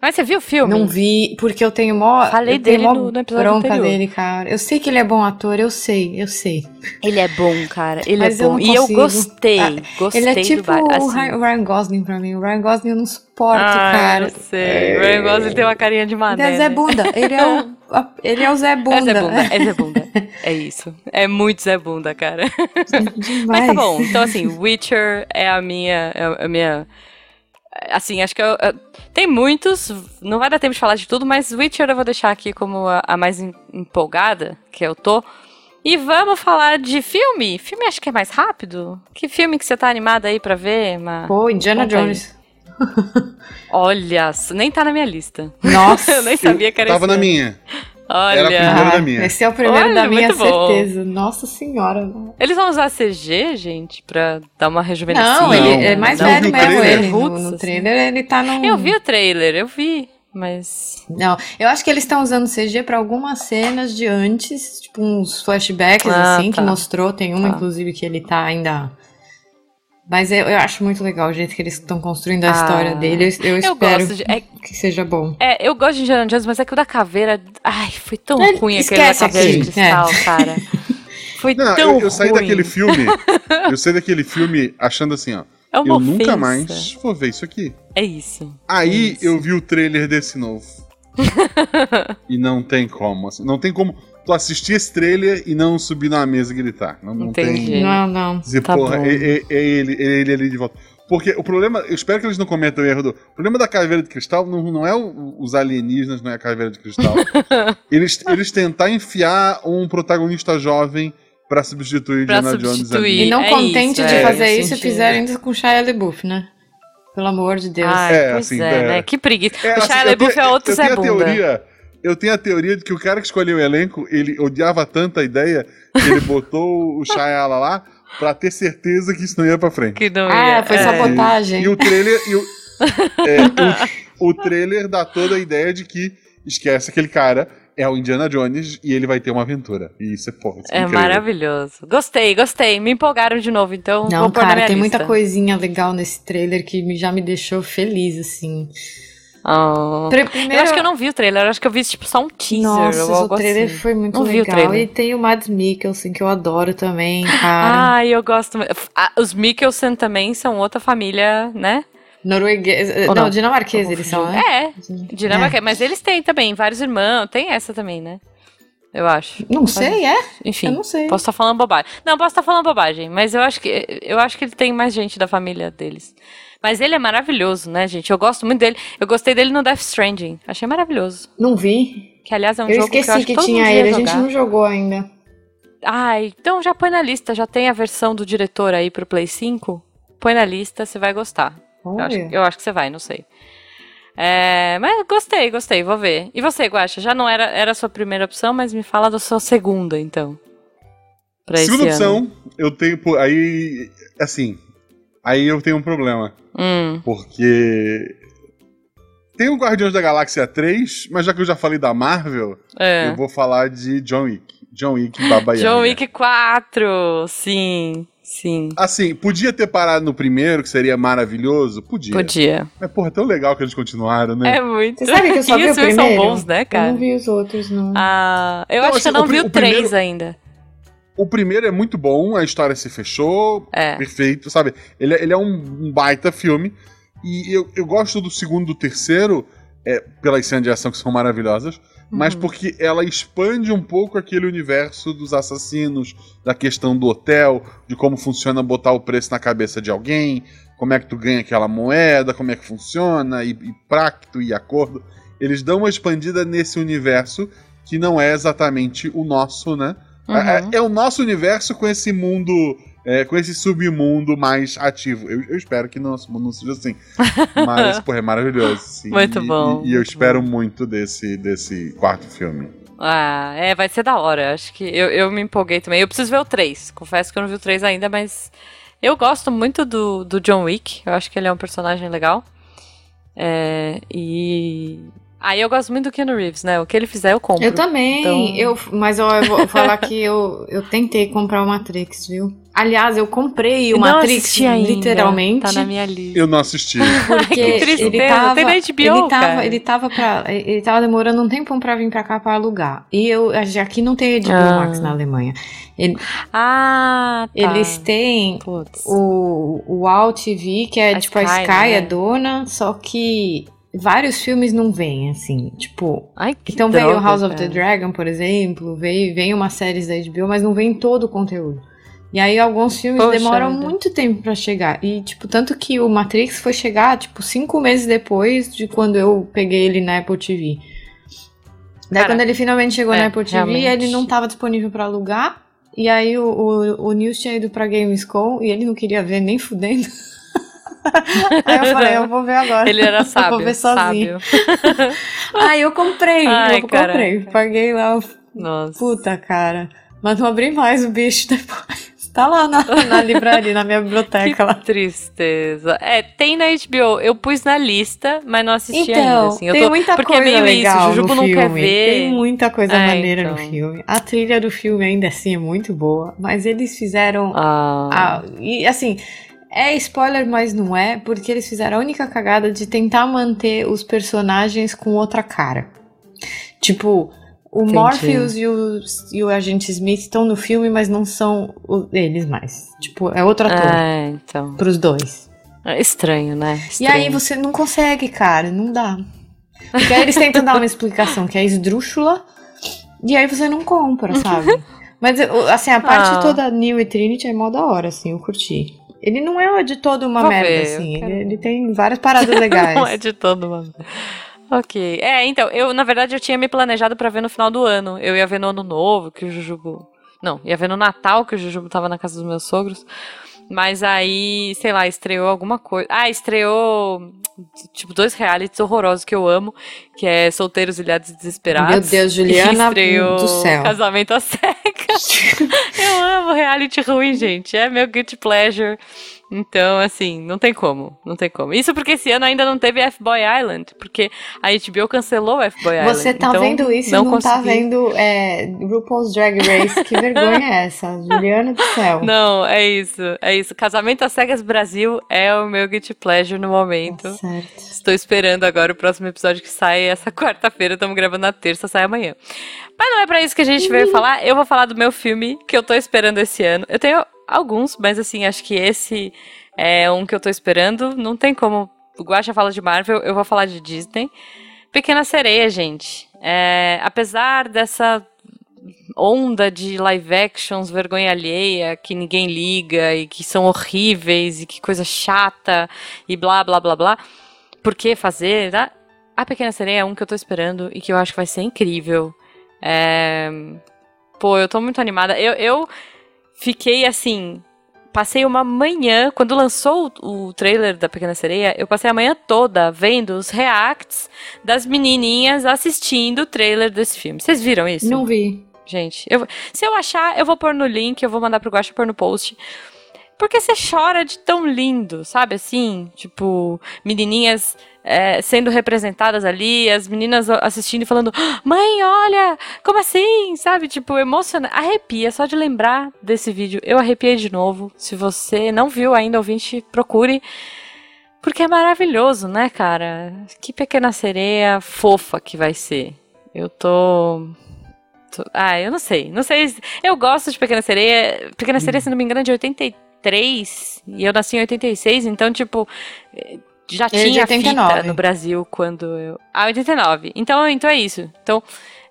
Mas você viu o filme? Não vi, porque eu tenho mó. Falei eu tenho dele mó no- no episódio bronca anterior. dele, cara. Eu sei que ele é bom ator, eu sei, eu sei. Ele é bom, cara. Ele Mas é eu bom. não E eu gostei. Ah, gostei ele é do tipo Batman. o Assim, Ryan Ryan Gosling pra mim. O Ryan Gosling eu não suporto, ah, cara. eu sei. O Ryan Gosling tem uma carinha de Ele mané. é Zé né? Bunda. Ele é o, ele é o Zé Bunda. É Zé Bunda, é Zé Bunda. É isso. É muito Zé Bunda, cara. Demais. Mas tá bom. Então, assim, Witcher é a minha. É a minha. Assim, acho que eu, eu- tem muitos. Não vai dar tempo de falar de tudo, mas Witcher eu vou deixar aqui como a, a mais em- empolgada que eu tô. E vamos falar de filme? Filme acho que é mais rápido. Que filme que você tá animada aí pra ver, Ma? Pô, Indiana Conta aí. Jones. Olha, nem tá na minha lista. Nossa. eu nem sabia que era Tava esse na minha. Olha. Era a primeira da minha. Esse é o primeiro Olha, da minha muito bom. certeza. Nossa senhora. Eles vão usar CG, gente, pra dar uma rejuvenescida? Não, ele é mais não velho o mesmo, trailer? ele. No, no assim. trailer ele tá num. Eu vi o trailer, eu vi, mas. Não, eu acho que eles estão usando CG pra algumas cenas de antes, tipo uns flashbacks Ah, assim, tá. que mostrou. Tem uma, Tá. inclusive, que ele tá ainda. Mas eu, eu acho muito legal o jeito que eles estão construindo a Ah. história dele. Eu, eu Eu espero gosto de. É, que seja bom. é, eu gosto de Indiana Jones, mas é que o da caveira. Ai, foi tão É, ruim aquele da esquece caveira de aquele, cristal, cara. Foi Não, tão eu, eu saí ruim. daquele filme. Eu saí daquele filme achando assim, ó. É uma eu ofensa. nunca mais vou ver isso aqui. É isso. Aí Isso. eu vi o trailer desse novo. e não tem como. assim, não tem como tu assistir esse trailer e não subir na mesa e gritar. Não, não Entendi. tem. Não, não. Dizer, Tá porra, bom. é, é- é ele, é ele ali de volta. Porque o problema, eu espero que eles não cometam o erro do. O problema da caveira de cristal não, não é o- os alienígenas, não é a caveira de cristal. eles, eles tentar enfiar um protagonista jovem pra substituir Pra Indiana Jones substituir. ali. E não É contente isso, de é, fazer isso, senti. fizeram ainda com Shia LaBeouf, né? Pelo amor de Deus. Ai, É, pois assim, é, é. né? Que preguiça. É, o assim, Shia LaBeouf é outro Zé Bunda. teoria, Eu tenho a teoria de que o cara que escolheu o elenco, ele odiava tanto a ideia que ele botou o Shyala lá pra ter certeza que isso não ia pra frente. Que não Ah, ia. foi é. sabotagem. E o trailer. e o, é, o, o trailer dá toda a ideia de que esquece aquele cara, é o Indiana Jones e ele vai ter uma aventura. E isso é porra. isso É incrível. maravilhoso. Gostei, gostei. Me empolgaram de novo, então Não, vou pôr na cara, minha tem lista. muita coisinha legal nesse trailer que me- já me deixou feliz, assim. Oh. Pri- Primeiro, Eu acho que eu não vi o trailer, eu acho que eu vi tipo só um teaser Nossa, o trailer assim. foi muito Não legal. E tem o Mads Mikkelsen, que eu adoro também, cara. Ai, eu gosto. Ah, Os Mikkelsen também são outra família, né? Norueguês. Ou Não, não? dinamarquês eles são, né? É, Dinamarca. Mas eles têm também vários irmãos. Tem essa também, né? Eu acho. Não sei, é? Enfim. Eu não sei. Posso estar falando bobagem. Não, posso estar falando bobagem, mas eu acho que eu acho que ele tem mais gente da família deles. Mas ele é maravilhoso, né, gente? Eu gosto muito dele. Eu gostei dele no Death Stranding. Achei maravilhoso. Não vi. Que aliás é um eu jogo que eu esqueci que, que, tinha ele, a gente não jogou ainda. Ai, então já põe na lista, já tem a versão do diretor aí pro Play 5. Põe na lista, você vai gostar. Eu acho, eu acho que você vai, não sei. É, mas gostei, gostei, vou ver. E você, Guaxa? Já não era, era a sua primeira opção, mas me fala da sua segunda, então. Pra Segunda esse ano. opção, eu tenho. Aí. Assim. Aí eu tenho um problema. Hum, Porque. Tem o Guardiões da Galáxia 3, mas já que eu já falei da Marvel, é. eu vou falar de John Wick. John Wick Baba Yaga. John Wick 4, sim, sim. Assim, podia ter parado no primeiro, que seria maravilhoso? Podia. Podia. Mas, porra, é tão legal que eles continuaram, né? É muito. Você sabe que eu só E vi o os filmes primeiro? são bons, né, Eu cara? não vi os outros, não. Ah, eu Não, acho assim, que eu não o vi o o primeiro- 3 ainda. O primeiro é muito bom, a história se fechou, É. perfeito, sabe? Ele, é- ele é um, um baita filme. E eu, eu gosto do segundo e do terceiro, é, pelas cenas de ação que são maravilhosas, mas Uhum. porque ela expande um pouco aquele universo dos assassinos, da questão do hotel, de como funciona botar o preço na cabeça de alguém, como é que tu ganha aquela moeda, como é que funciona, e, e pacto e acordo. Eles dão uma expandida nesse universo que não é exatamente o nosso, né? Uhum. É, é o nosso universo com esse mundo, é, com esse submundo mais ativo. Eu, eu espero que nosso mundo não seja assim. Mas, pô, é maravilhoso. sim. Muito E- bom, E, e eu espero muito desse, desse quarto filme. Ah, é, vai ser da hora. Acho que eu, eu me empolguei também. Eu preciso ver o 3. Confesso que eu não vi o 3 ainda, mas eu gosto muito do, do John Wick. Eu acho que ele é um personagem legal. É, e. Aí eu gosto muito do Keanu Reeves, né? O que ele fizer eu compro. Eu também, Então- eu, mas ó, eu vou falar que eu, eu tentei comprar o Matrix, viu? Aliás, eu comprei o Eu Matrix assisti ainda, literalmente. Tá na minha lista. Eu não assisti. Porque que tristeza, ele tava, tem na HBO, ele tava, cara. ele tava pra, ele tava demorando um tempão pra vir pra cá pra alugar. E eu, aqui não tem HBO Ah. Max na Alemanha. Ele- Ah, tá. Eles têm Putz. o, o All TV, que é A tipo a Sky, Sky né? é dona, só que vários filmes não vêm, assim, tipo... Ai, que Então veio droga, House of the cara. Dragon, por exemplo, veio, vem umas séries da HBO, mas não vem todo o conteúdo. E aí alguns filmes Poxa demoram vida. muito tempo pra chegar. E, tipo, tanto que o Matrix foi chegar, tipo, cinco meses depois de quando eu peguei ele na Apple TV. Daí Cara, quando ele finalmente chegou é, na Apple TV, realmente. ele não tava disponível pra alugar. E aí o, o, o News tinha ido pra Gamescom e ele não queria ver nem fudendo. aí eu falei, eu vou ver agora. Ele era Eu sábio. vou ver sozinho. sábio. Aí eu comprei, Ai, eu comprei. caraca. Paguei lá, Nossa. puta cara. Mas não abri mais o bicho depois. Tá lá na, na livraria, na minha biblioteca lá. Que tristeza. É, tem na HBO. Eu pus na lista, mas não assisti ainda. Então, Assim. Eu tem tô- muita porque é coisa meio legal isso. O Jujubo no não filme. quer ver. Tem muita coisa É, maneira no então. filme. A trilha do filme ainda assim é muito boa, mas eles fizeram Ah, a- e assim, é spoiler, mas não é, porque eles fizeram a única cagada de tentar manter os personagens com outra cara. Tipo, o Entendi. Morpheus e o, e o Agente Smith estão no filme, mas não são o- eles mais. Tipo, é outro ator. é, então. Pros dois. É estranho, né? E Estranho. aí você não consegue, cara, não dá. Porque aí eles tentam dar uma explicação que é esdrúxula, e aí você não compra, sabe? Mas, assim, a parte Ah. toda New e Trinity é mó da hora, assim, eu curti. Ele não é de todo uma Vou merda, ver, assim. quero Ele, ele tem várias paradas legais. Não é de todo, mano. Ok. É, então, eu, na verdade, eu tinha me planejado pra ver no final do ano. Eu ia ver no ano novo, que o Jujubo. Não, ia ver no Natal, que o Jujubo tava na casa dos meus sogros. Mas aí, sei lá, estreou alguma coisa. Ah, estreou, tipo, dois realities horrorosos que eu amo, que é Solteiros, Ilhados e Desesperados. Meu Deus, Juliana do céu. Casamento às Cegas. eu amo reality ruim, gente. É meu guilty pleasure. Então, assim, não tem como. Não tem como. Isso porque esse ano ainda não teve F-Boy Island, porque a HBO cancelou F-Boy Island. Você tá então vendo isso não e não tá consegui. vendo é, RuPaul's Drag Race. Que vergonha é essa? Juliana do céu. Não, é isso, é isso. Casamento às Cegas Brasil é o meu guilty pleasure no momento. Tá certo. Estou esperando agora o próximo episódio que sai essa quarta-feira. Estamos gravando na terça, sai amanhã. Mas não é pra isso que a gente veio falar. Eu vou falar do meu filme que eu tô esperando esse ano. Eu tenho alguns, mas assim, acho que esse é um que eu tô esperando. Não tem como. O Guacha fala de Marvel, eu vou falar de Disney. Pequena Sereia, gente. É, apesar dessa onda de live actions, vergonha alheia, que ninguém liga e que são horríveis e que coisa chata e blá blá blá blá. Por que fazer? tá? A Pequena Sereia é um que eu tô esperando e que eu acho que vai ser incrível. É, Pô, eu tô muito animada. Eu, eu fiquei assim. Passei uma manhã, quando lançou o, o trailer da Pequena Sereia, eu passei a manhã toda vendo os reacts das menininhas assistindo o trailer desse filme. Vocês viram isso? Não vi. Gente, eu, se eu achar, eu vou pôr no link, eu vou mandar pro Guacha pôr no post. Porque você chora de tão lindo, sabe assim? Tipo, menininhas é, sendo representadas ali, as meninas assistindo e falando: "Ah, Mãe, olha, como assim? Sabe? Tipo, emocionante. Arrepia, só de lembrar desse vídeo. Eu arrepiei de novo. Se você não viu ainda, ouvinte, procure. Porque é maravilhoso, né, cara? Que pequena sereia fofa que vai ser. Eu tô. Ah, eu não sei. Não sei. se- Eu gosto de Pequena Sereia. Pequena Sereia, se não me engano, é de 83. E eu nasci em 86, então, tipo. Já Ele é tinha 89. fita no Brasil quando eu. Ah, 89. Então, então é isso. Então.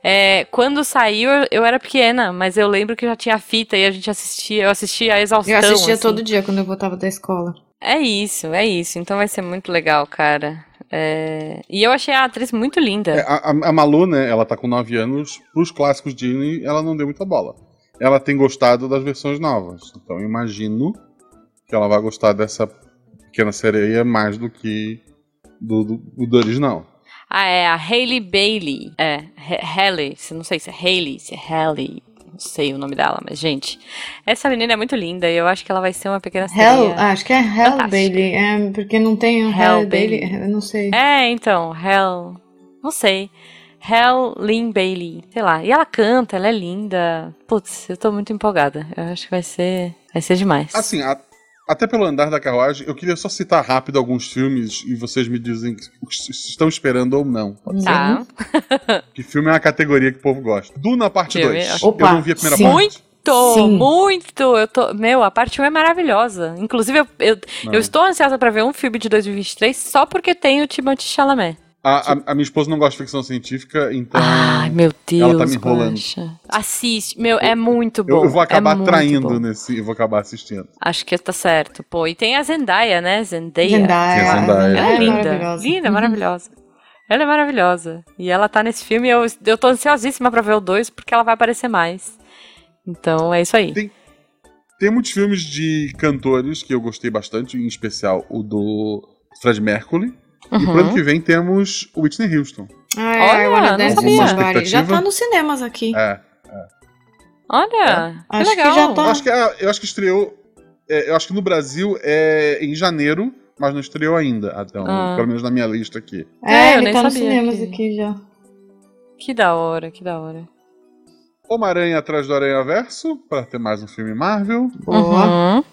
é, quando saiu, eu, era pequena, mas eu lembro que já tinha fita e a gente assistia, eu assistia a exaustão. Eu assistia assim. todo dia quando eu voltava da escola. É isso, é isso. Então vai ser muito legal, cara. É, E eu achei a atriz muito linda. É, a, a- Malu, né, ela tá com 9 anos, pros clássicos Disney, ela não deu muita bola. Ela tem gostado das versões novas. Então eu imagino que ela vai gostar dessa pequena sereia mais do que do, do, do original. Ah, é a Hailey Bailey. É, H- Hailey. se- Não sei se é Hailey, se é Hailey. sei o nome dela, mas, gente, essa menina é muito linda e eu acho que ela vai ser uma pequena Hell, sereia. acho que é Hell. Bailey, é, porque não tem o Hell Hell Bailey, Bailey. eu não sei. É, então, Hell. Não sei. Hell Lynn Bailey. Sei lá. E ela canta, ela é linda. Putz, eu tô muito empolgada. Eu acho que vai ser. Vai ser demais. Assim, a- até pelo andar da carruagem, eu queria só citar rápido alguns filmes e vocês me dizem se estão esperando ou não. Pode ser? Tá. Que filme é uma categoria que o povo gosta. Duna parte Filme, 2. Opa, eu não vi a primeira sim. parte. Muito, Sim. muito. Eu tô, meu, a parte 1 é maravilhosa. Inclusive, eu, eu, eu estou ansiosa pra ver um filme de 2023 só porque tem o Timothée Chalamet. A, a- a minha esposa não gosta de ficção científica, então. Ai, meu Deus, ela tá me enrolando. Guaxa. Assiste. Meu, é muito bom. eu, eu vou acabar é traindo bom. nesse. Eu vou acabar assistindo. Acho que tá certo. Pô, e tem a Zendaya, né? Zendaya. Zendaya, Sim, Zendaya. Ela é linda, maravilhosa. linda, Uhum. maravilhosa. Ela é maravilhosa. E ela tá nesse filme eu, eu tô ansiosíssima pra ver o 2 porque ela vai aparecer mais. Então é isso aí. Tem- Tem muitos filmes de cantores que eu gostei bastante, em especial o do Fred Mercury. E pro ano Uhum. que vem temos o Whitney Houston. Ai, Olha, I Wanna não sabia. Já tá nos cinemas aqui. É. Olha, que Acho que legal. já Eu tá. acho que, é- eu acho que estreou. é, eu acho que no Brasil é em janeiro, mas não estreou ainda. Até, um- Ah. Pelo menos na minha lista aqui. É, É, eu ele nem tá nos cinemas que- aqui já. Que da hora, que da hora. Homem-Aranha atrás do Aranha Verso, pra ter mais um filme Marvel. Boa. Uhum.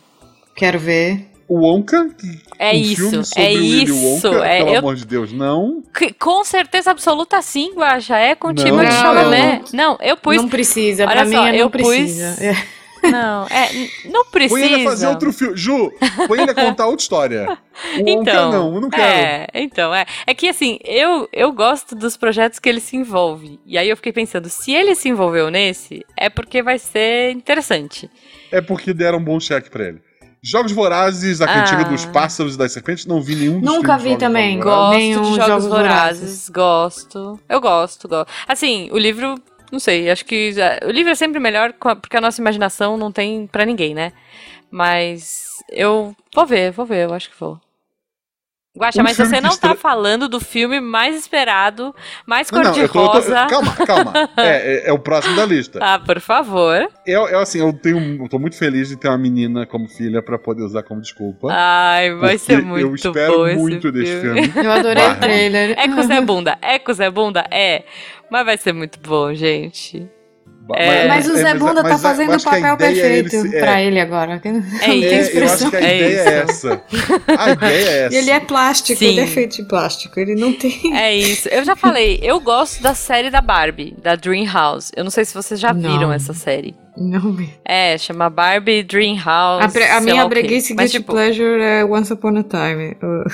Quero ver. O Wonka, que É um isso, filme sobre é isso. Wonka, é, pelo eu- amor de Deus, não. que- com certeza absoluta sim, Guaxa. É com o Não, Timothée não, Chalamet. Não, eu pus. Não precisa, Olha pra só, mim é eu não pus- precisa. É. Não, é, não precisa. Põe ele a fazer outro filme. Ju, põe ele a contar outra história. O Wonka Então, não, eu não quero. É, então, é. É que assim, eu, eu gosto dos projetos que ele se envolve. E aí eu fiquei pensando, se ele se envolveu nesse, é porque vai ser interessante. É porque deram um bom cheque pra ele. Jogos Vorazes, a Ah. cantiga dos pássaros e das serpentes, não vi nenhum dos Nunca vi também. Gosto Nenhum de Jogos, Jogos Vorazes, Vorazes. gosto. Eu gosto, gosto. Assim, o livro, não sei, acho que é, o livro é sempre melhor porque a nossa imaginação não tem pra ninguém, né? Mas eu vou ver, vou ver, eu acho que vou. Guaxa, Um mas você não tá estre- falando do filme mais esperado, mais cor-de-rosa. Calma, calma. É, é- é o próximo da lista. Ah, por favor. Eu, eu, assim, eu tenho. Eu tô muito feliz de ter uma menina como filha pra poder usar como desculpa. Ai, vai ser muito Eu espero bom esse muito desse filme. filme. Eu adorei Barra. o trailer. É Zé Bunda, é Zé Bunda, é. Mas vai ser muito bom, gente. É, Mas o é, Zé Bunda mas tá eu fazendo o papel ideia é ele perfeito é, pra ele agora. É isso. tem É, eu acho que a É ideia isso. é essa. A ideia é essa. E ele é plástico, Sim. ele é feito de plástico. Ele não tem. É isso. Eu já falei, eu gosto da série da Barbie, da Dream House. Eu não sei se vocês já Não. viram essa série. Não me. É, chama Barbie Dream House. A, pre- a minha breguice guilty tipo, pleasure é Once Upon a Time. Uh,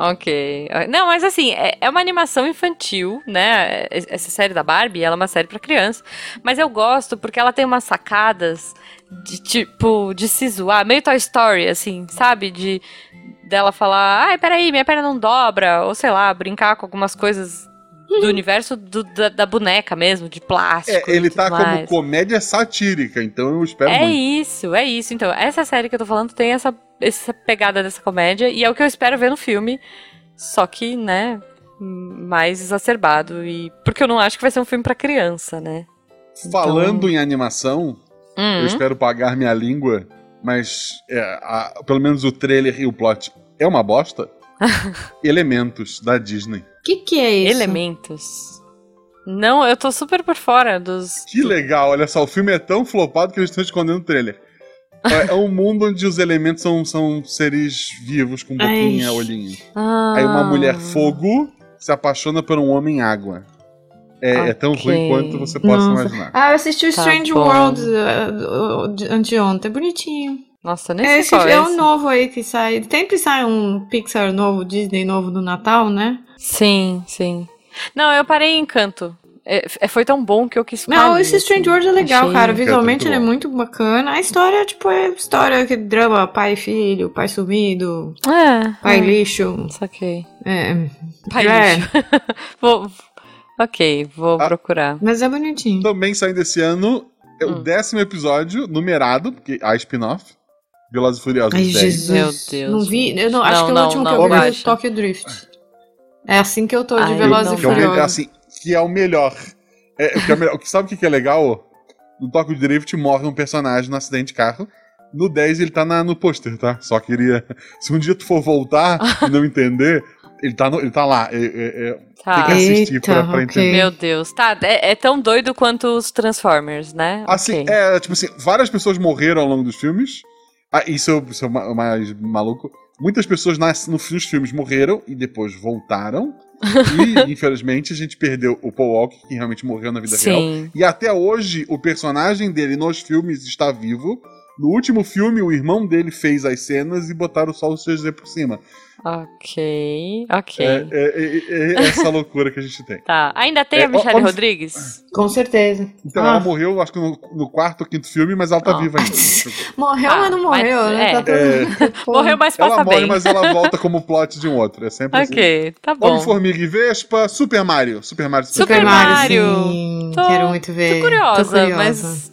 Ok. Não, mas assim, é, é uma animação infantil, né? Essa série da Barbie, ela é uma série pra criança. Mas eu gosto porque ela tem umas sacadas de tipo, de se zoar, meio Toy Story, assim, sabe? De dela falar, ai, peraí, minha perna não dobra, ou sei lá, brincar com algumas coisas do universo do- da, da boneca mesmo, de É, plástico. ele e tá tudo como mais. comédia satírica, então eu espero É muito. isso, é isso. Então, essa série que eu tô falando tem essa, essa pegada dessa comédia e é o que eu espero ver no filme. Só que, né, mais exacerbado. E. Porque eu não acho que vai ser um filme pra criança, né? Falando em animação, Hum. eu espero pagar minha língua, mas é, a- pelo menos o trailer e o plot é uma bosta. Elementos da Disney. O que, que é isso? Elementos. Não, eu tô super por fora dos. Que legal, olha só, o filme é tão flopado que eles estão escondendo o trailer. É, é um mundo onde os elementos são, são seres vivos com boquinha, Ai. olhinho. Ah. Aí uma mulher fogo se apaixona por um homem água. É, é tão ruim quanto você possa Nossa. imaginar. Ah, eu assisti o Tá Strange bom. World uh, de- anteontem. Bonitinho. Nossa, nem É, sei esse, qual é. é um esse. novo aí que sai. Sempre sai um Pixar novo, Disney novo do Natal, né? Sim, sim. Não, eu parei em Encanto. É, é- foi tão bom que eu quis Não, esse Strange assim. World é legal, Achei- cara. É Visualmente ele é muito bacana. A história, tipo, é história que drama, pai e filho, pai sumido, É, pai é, lixo. saquei. É, Pai É. lixo. vou, ok, vou Ah. procurar. mas é bonitinho. Também saindo esse ano é o Hum. décimo episódio, numerado, porque a spin-off. Velozes e Furiosos Ai, 10. Jesus. Meu Deus. Não vi, eu não, acho Não, que o não, último que não, eu vi foi o Tokyo Drift. É assim que eu tô de Velozes e que é o, Furiosos. assim, que é o melhor. É, o que é o melhor. Sabe o que que é legal? no Tokyo Drift morre um personagem no acidente de carro. No 10 ele tá na- no pôster, tá? Só queria. Se um dia tu for voltar e não entender, ele tá, no- ele tá lá. É- é- é- Tá. Tem que assistir Eita, pra, pra ok. entender. Meu Deus, tá. É, é tão doido quanto os Transformers, né? Assim, Ok. é, tipo assim, várias pessoas morreram ao longo dos filmes. Ah, isso, é- isso é o ma- o mais maluco. Muitas pessoas nas, no- nos filmes morreram e depois voltaram. E, infelizmente, a gente perdeu o Paul Walker, que realmente morreu na vida real. Sim. E até hoje, o personagem dele nos filmes está vivo. No último filme, o irmão dele fez as cenas e botaram só o CG por cima. Ok, ok. É, é- é- é essa loucura que a gente tem. Tá. Ainda tem É, a Michelle ó- ó- Rodrigues? Com certeza. Então, Ah. ela morreu, acho que no, no quarto ou quinto filme, mas ela tá Ah. viva ainda. Morreu, Ah, mas não mas- morreu, né? é. Tá todo... Morreu, mas passa Ela morre, bem. mas ela volta como plot de um outro. É sempre assim. Ok, tá bom. Homem-Formiga e Vespa, Super Mario. Super Mario. Super Super Mario, Mario. sim. Tô- Quero muito ver. Tô curiosa, Tô curiosa. mas.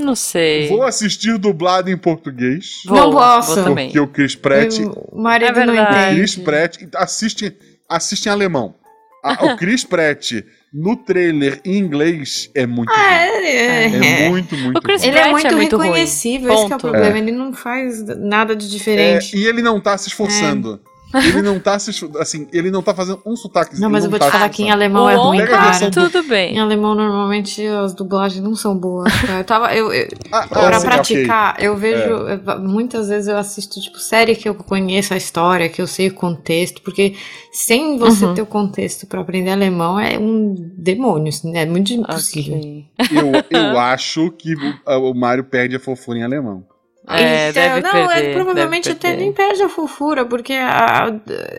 Não sei. Vou assistir dublado em português. Vou, Não posso. Vou também. Porque o Chris Pratt. O marido É não verdade. Chris entende. Pratt. Assiste, assiste em alemão. A- o Chris Pratt no trailer em inglês é muito Ah, é, É, é. muito, muito O Chris bom. Ele é muito, é muito ruim. reconhecível, esse que é o Ponto. problema. Ele não faz nada de diferente. É, e ele não tá se esforçando. Ele não tá se assim, ele não tá fazendo um sotaque. não, mas eu vou te tá falar se que em alemão é ruim, cara. Tudo bem. Em alemão, normalmente, as dublagens não são boas. cara. Eu tava. Eu, eu, Ah, pra sim, praticar, eu vejo. eu- Muitas vezes eu assisto, tipo, série que eu conheço a história, que eu sei o contexto, porque sem você Uhum. ter o contexto pra aprender alemão é um demônio, assim, é muito impossível. Ok. ok. Eu, eu acho que o, o Mario perde a fofura em alemão. É, Então, não, perder, ele provavelmente até nem perde a fofura, porque a- a-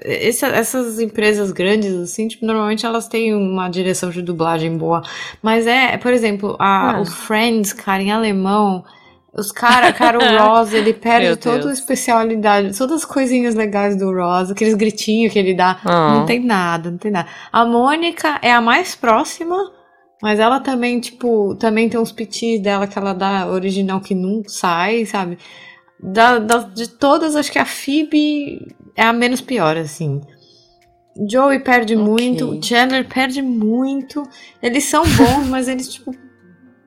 essa- essas empresas grandes, assim, tipo, normalmente elas têm uma direção de dublagem boa. Mas é, por exemplo, a, Ah. o Friends, cara, em alemão, os cara, cara, o Ross, ele perde toda a especialidade, todas as coisinhas legais do Ross, aqueles gritinhos que ele dá. Ah. Não tem nada, não tem nada. A Mônica é a mais próxima, mas ela também, tipo, também tem uns pitis dela que ela dá original que não sai, sabe? Da, da- de todas, acho que a Phoebe é a menos pior, assim. Joey perde Ok. muito, Chandler perde muito. Eles são bons, mas eles, tipo,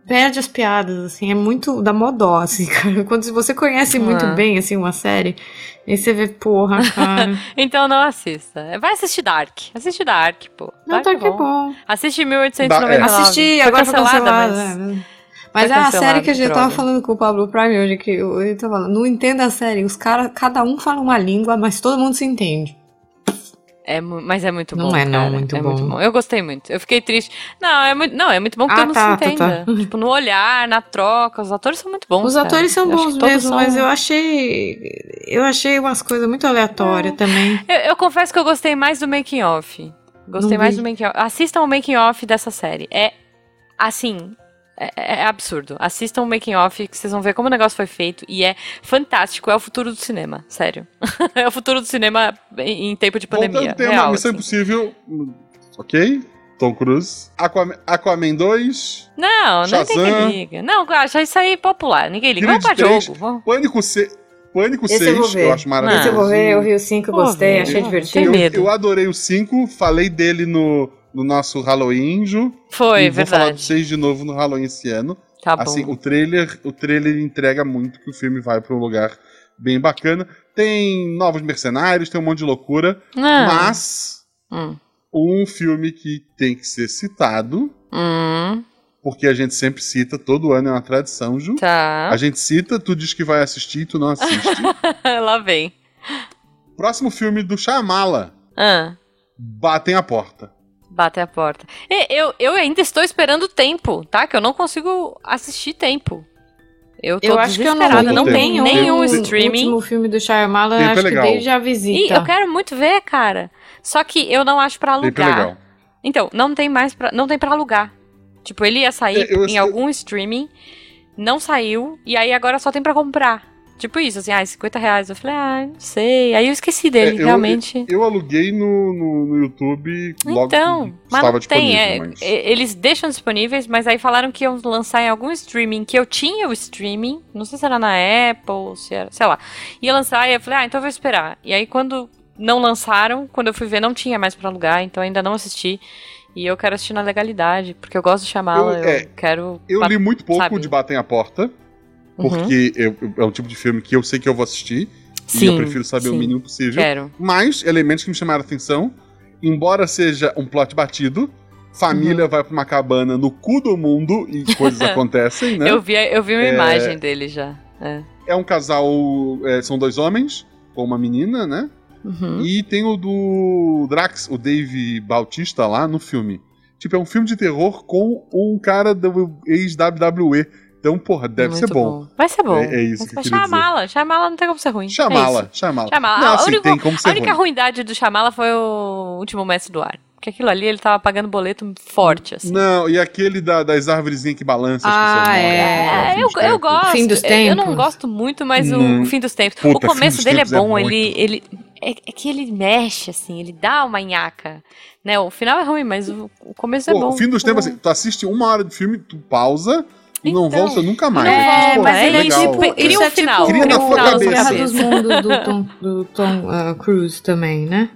perde as piadas, assim. É muito da modó, assim, cara. Quando você conhece muito Ah. bem, assim, uma série, aí você vê, porra, cara. Então não assista. Vai assistir Dark. Assiste Dark, pô. Não, tá que bom. Assiste 1899. É. Assisti, Foi agora foi cancelada, cancelada. mas- é. Mas é a série que a gente tava falando com o Pablo Prime hoje, que eu, eu tô falando, não entenda a série. Os caras, cada um fala uma língua, mas todo mundo se entende. É, mas é muito Não bom. é, não, cara. muito é bom. muito bom. Eu gostei muito. Eu fiquei triste. Não, é muito, não, é muito bom que Ah, todo mundo tá, se tá, entenda. tá. Tipo, no olhar, na troca, os atores são muito bons. Os cara. atores são Eu bons mesmo, são- mas eu achei. Eu achei umas coisas muito aleatórias também. Eu, eu confesso que eu gostei mais do making off. Gostei Não mais vi. do making off. Assistam o making off dessa série. É assim, é, é absurdo. Assistam o making off que vocês vão ver como o negócio foi feito e é fantástico. É o futuro do cinema, sério. é o futuro do cinema em, em tempo de pandemia. Tema, real, Missão assim. Impossível. Ok? Tom Cruise. Aquaman, Aquaman 2. Não, não tem que liga. Não, acha isso aí popular. Ninguém liga. Vamos pra Creed 3, jogo. Vamos. Pânico, C, Pânico Esse 6, eu eu acho maravilhoso. Esse eu vou ver, eu vi o 5, Vou gostei, ver, achei divertido. Eu, eu adorei o 5, falei dele no, no nosso Halloween, Ju. Foi, e vou falar do verdade. 6 de novo no Halloween esse ano. Tá bom. Assim, o trailer, o trailer entrega muito que o filme vai para um lugar bem bacana. Tem novos mercenários, tem um monte de loucura, Não. mas Hum. um filme que tem que ser citado, Hum, porque a gente sempre cita, todo ano é uma tradição, Ju. tá. A gente cita, tu diz que vai assistir e tu não assiste. Lá vem. Próximo filme do Shyamala, Ah. Batem a Porta. Bate a porta. E Eu, eu ainda estou esperando tempo, tá? Que eu não consigo assistir tempo. Eu tô Eu acho que eu não. Não, um nenhum tem- streaming. O último filme do Shyamalan, Tempo é acho que legal. desde a E visita. eu quero muito ver, cara. Só que eu não acho pra Sempre alugar. legal. Então, não tem mais pra, não tem para alugar. Tipo, ele ia sair É, eu- em algum streaming, não saiu, e aí agora só tem pra comprar. Tipo isso, assim, ah, 50 reais. Eu falei, ah, não sei. Aí eu esqueci dele, É, eu- realmente. Eu aluguei no, no, no YouTube logo Então, que mas estava tem. é, mas- Eles deixam disponíveis, mas aí falaram que iam lançar em algum streaming, que eu tinha o streaming, não sei se era na Apple, se era, sei lá. Ia lançar e eu falei, ah, então eu vou esperar. E aí quando não lançaram, quando eu fui ver, não tinha mais pra alugar, então ainda não assisti. E eu quero assistir na legalidade, porque eu gosto de chamá-la, eu, Eu- é, quero. Eu li muito pouco sabe? de Batem a Porta. Porque eu- eu- é um tipo de filme que eu sei que eu vou assistir. e eu prefiro saber o sim, mínimo possível. Quero. Mas elementos que me chamaram a atenção, embora seja um plot batido, Uhum. família vai pra uma cabana no cu do mundo e coisas acontecem, né? Eu vi, eu vi uma É. imagem dele já. É. É um casal, é, são dois homens com uma menina, né? Uhum. E tem o do Drax, o Dave Bautista lá no filme. Tipo, é um filme de terror com um cara do ex-WWE. Então, porra, deve Muito ser bom. Vai ser bom. É- é isso Mas que eu vai queria dizer. Chamá-la. Chamá-la não tem como ser ruim. É Chamá-la, isso. chamá-la. Chamá-la. Não, A assim, única- tem como ser A única ruim. ruindade do chamá-la foi o último mestre do ar. Porque aquilo ali ele tava pagando boleto forte, assim. Não, e aquele da- das árvorezinhas que balançam as Ah, morrem. é. É, eu, dos eu tempos. gosto. Fim dos eu- Eu não tempos. gosto muito, mas Hum. o fim dos tempos. Puta, o começo dele é Tempos é bom, muito. ele. ele é, é que ele mexe, assim, ele dá uma nhaca. Né? O final é ruim, mas o, o começo é Pô, bom. o fim dos tempos, assim, tu assiste uma hora de filme, tu pausa e não Então, volta nunca mais. não É, volta, mas é ele é legal. tipo. Cria um é final. tipo Cria na o tua Guerra cabeça. dos Mundos do Tom, do Tom ah, Cruise também, né?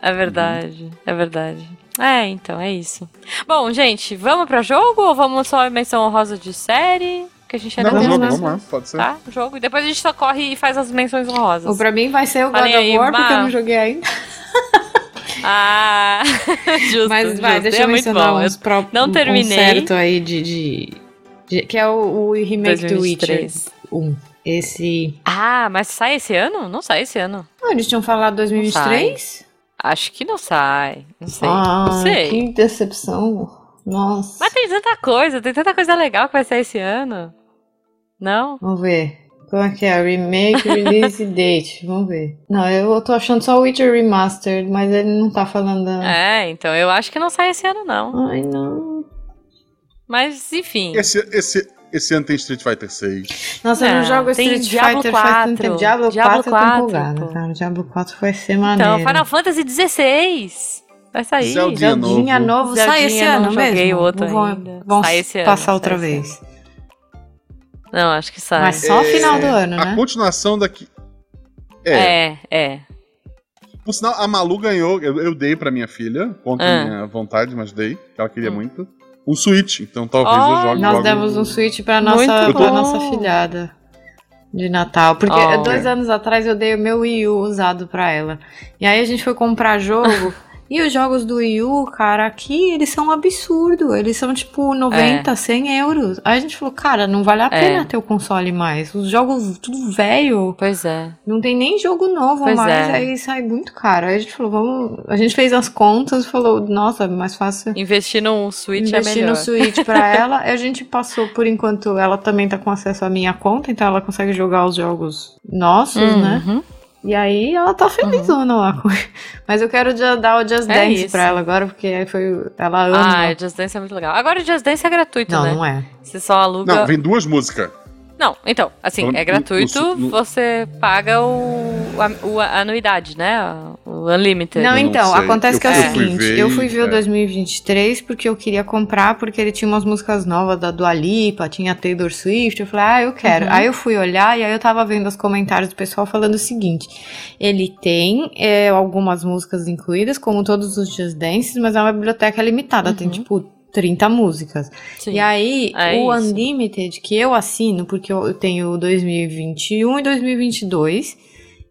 É verdade, é verdade. É, então, é isso. Bom, gente, vamos pra jogo ou vamos só menção honrosa de série? Que a gente ainda Não, tem jogo, mais, vamos lá, pode ser. Tá? Jogo. E depois a gente só corre e faz as menções honrosas. Ou pra mim vai ser o God Falei of aí, War, porque eu não joguei ainda. Ah, justo, Mas vai, justo. deixa é eu muito mencionar bom. uns pró- não um terminei. certo aí de, de- Que é o, o remake do Witcher 2023. 1. Esse. Ah, mas sai esse ano? Não sai esse ano. Ah, eles tinham falado 2023? Acho que não sai. Não sei. Ah, não sei. que decepção. Nossa. Mas tem tanta coisa, tem tanta coisa legal que vai sair esse ano. Não? Vamos ver. Como é que é? Remake, release date. Vamos ver. Não, eu tô achando só o Witcher Remastered, mas ele não tá falando. da- É, então eu acho que não sai esse ano, não. Ai, não. Mas, enfim. Esse, esse, esse ano tem Street Fighter 6. Nossa, eu não Não, jogo tem Street Diablo Fighter faz tanto 4. tempo. Diablo, Diablo 4, eu 4, tô empolgada, cara. Diablo 4 vai ser maneiro. Então, Final Fantasy XVI vai sair. Zeldinha Zeldinha novo. novo, sai esse ano não joguei mesmo. o outro Vão- ainda. Vão Sai esse ano, passar outra vez. Não, acho que sai. Mas só É, final do ano, A né? continuação daqui. É. É, é. Por sinal, a Malu ganhou. Eu, eu dei pra minha filha, contra Ah. minha vontade, mas dei, que ela queria Hum. muito. Um Switch, então talvez eu Olha, jogue Nós logo demos um Switch pra nossa, pra nossa filhada de Natal. Porque Oh. dois anos atrás eu dei o meu Wii U usado pra ela. E aí a gente foi comprar jogo. e os jogos do Wii U, cara, aqui eles são um absurdo. Eles são tipo 90, 100 euros. Aí a gente falou, cara, não vale a É. pena ter o console mais. Os jogos tudo velho. Pois é. Não tem nem jogo novo Pois mais. é. Aí sai muito caro. Aí a gente falou, vamos. A gente fez as contas e falou, nossa, é mais fácil Investir num Switch é investir melhor. no Switch pra ela. A gente passou, por enquanto, ela também tá com acesso à minha conta, então ela consegue jogar os jogos nossos, né? Uhum. E aí ela tá felizona lá com. Mas eu quero já dar o Just É Dance isso. pra ela agora, porque aí foi. Ela ama. Ah, o Just Dance é muito legal. Agora o Just Dance é gratuito, não, né? não é. Você só aluga. Não, vem duas músicas. Não, então, assim, Falando é gratuito, no- no- você paga o, a, o- a anuidade, né? O Unlimited. Não, não então, sei. acontece Eu que é o fui- eu fui seguinte, ver eu e- fui ver o é. 2023 porque eu queria comprar, porque ele tinha umas músicas novas da Dua Lipa, tinha Taylor Swift, eu falei, ah, eu quero. Uhum. Aí eu fui olhar e aí eu tava vendo os comentários do pessoal falando o seguinte, ele tem é, algumas músicas incluídas, como todos os Just Dances, mas é uma biblioteca limitada, tem Uhum. tipo 30 músicas. Sim. E aí, É o isso. Unlimited, que eu assino, porque eu tenho 2021 e 2022,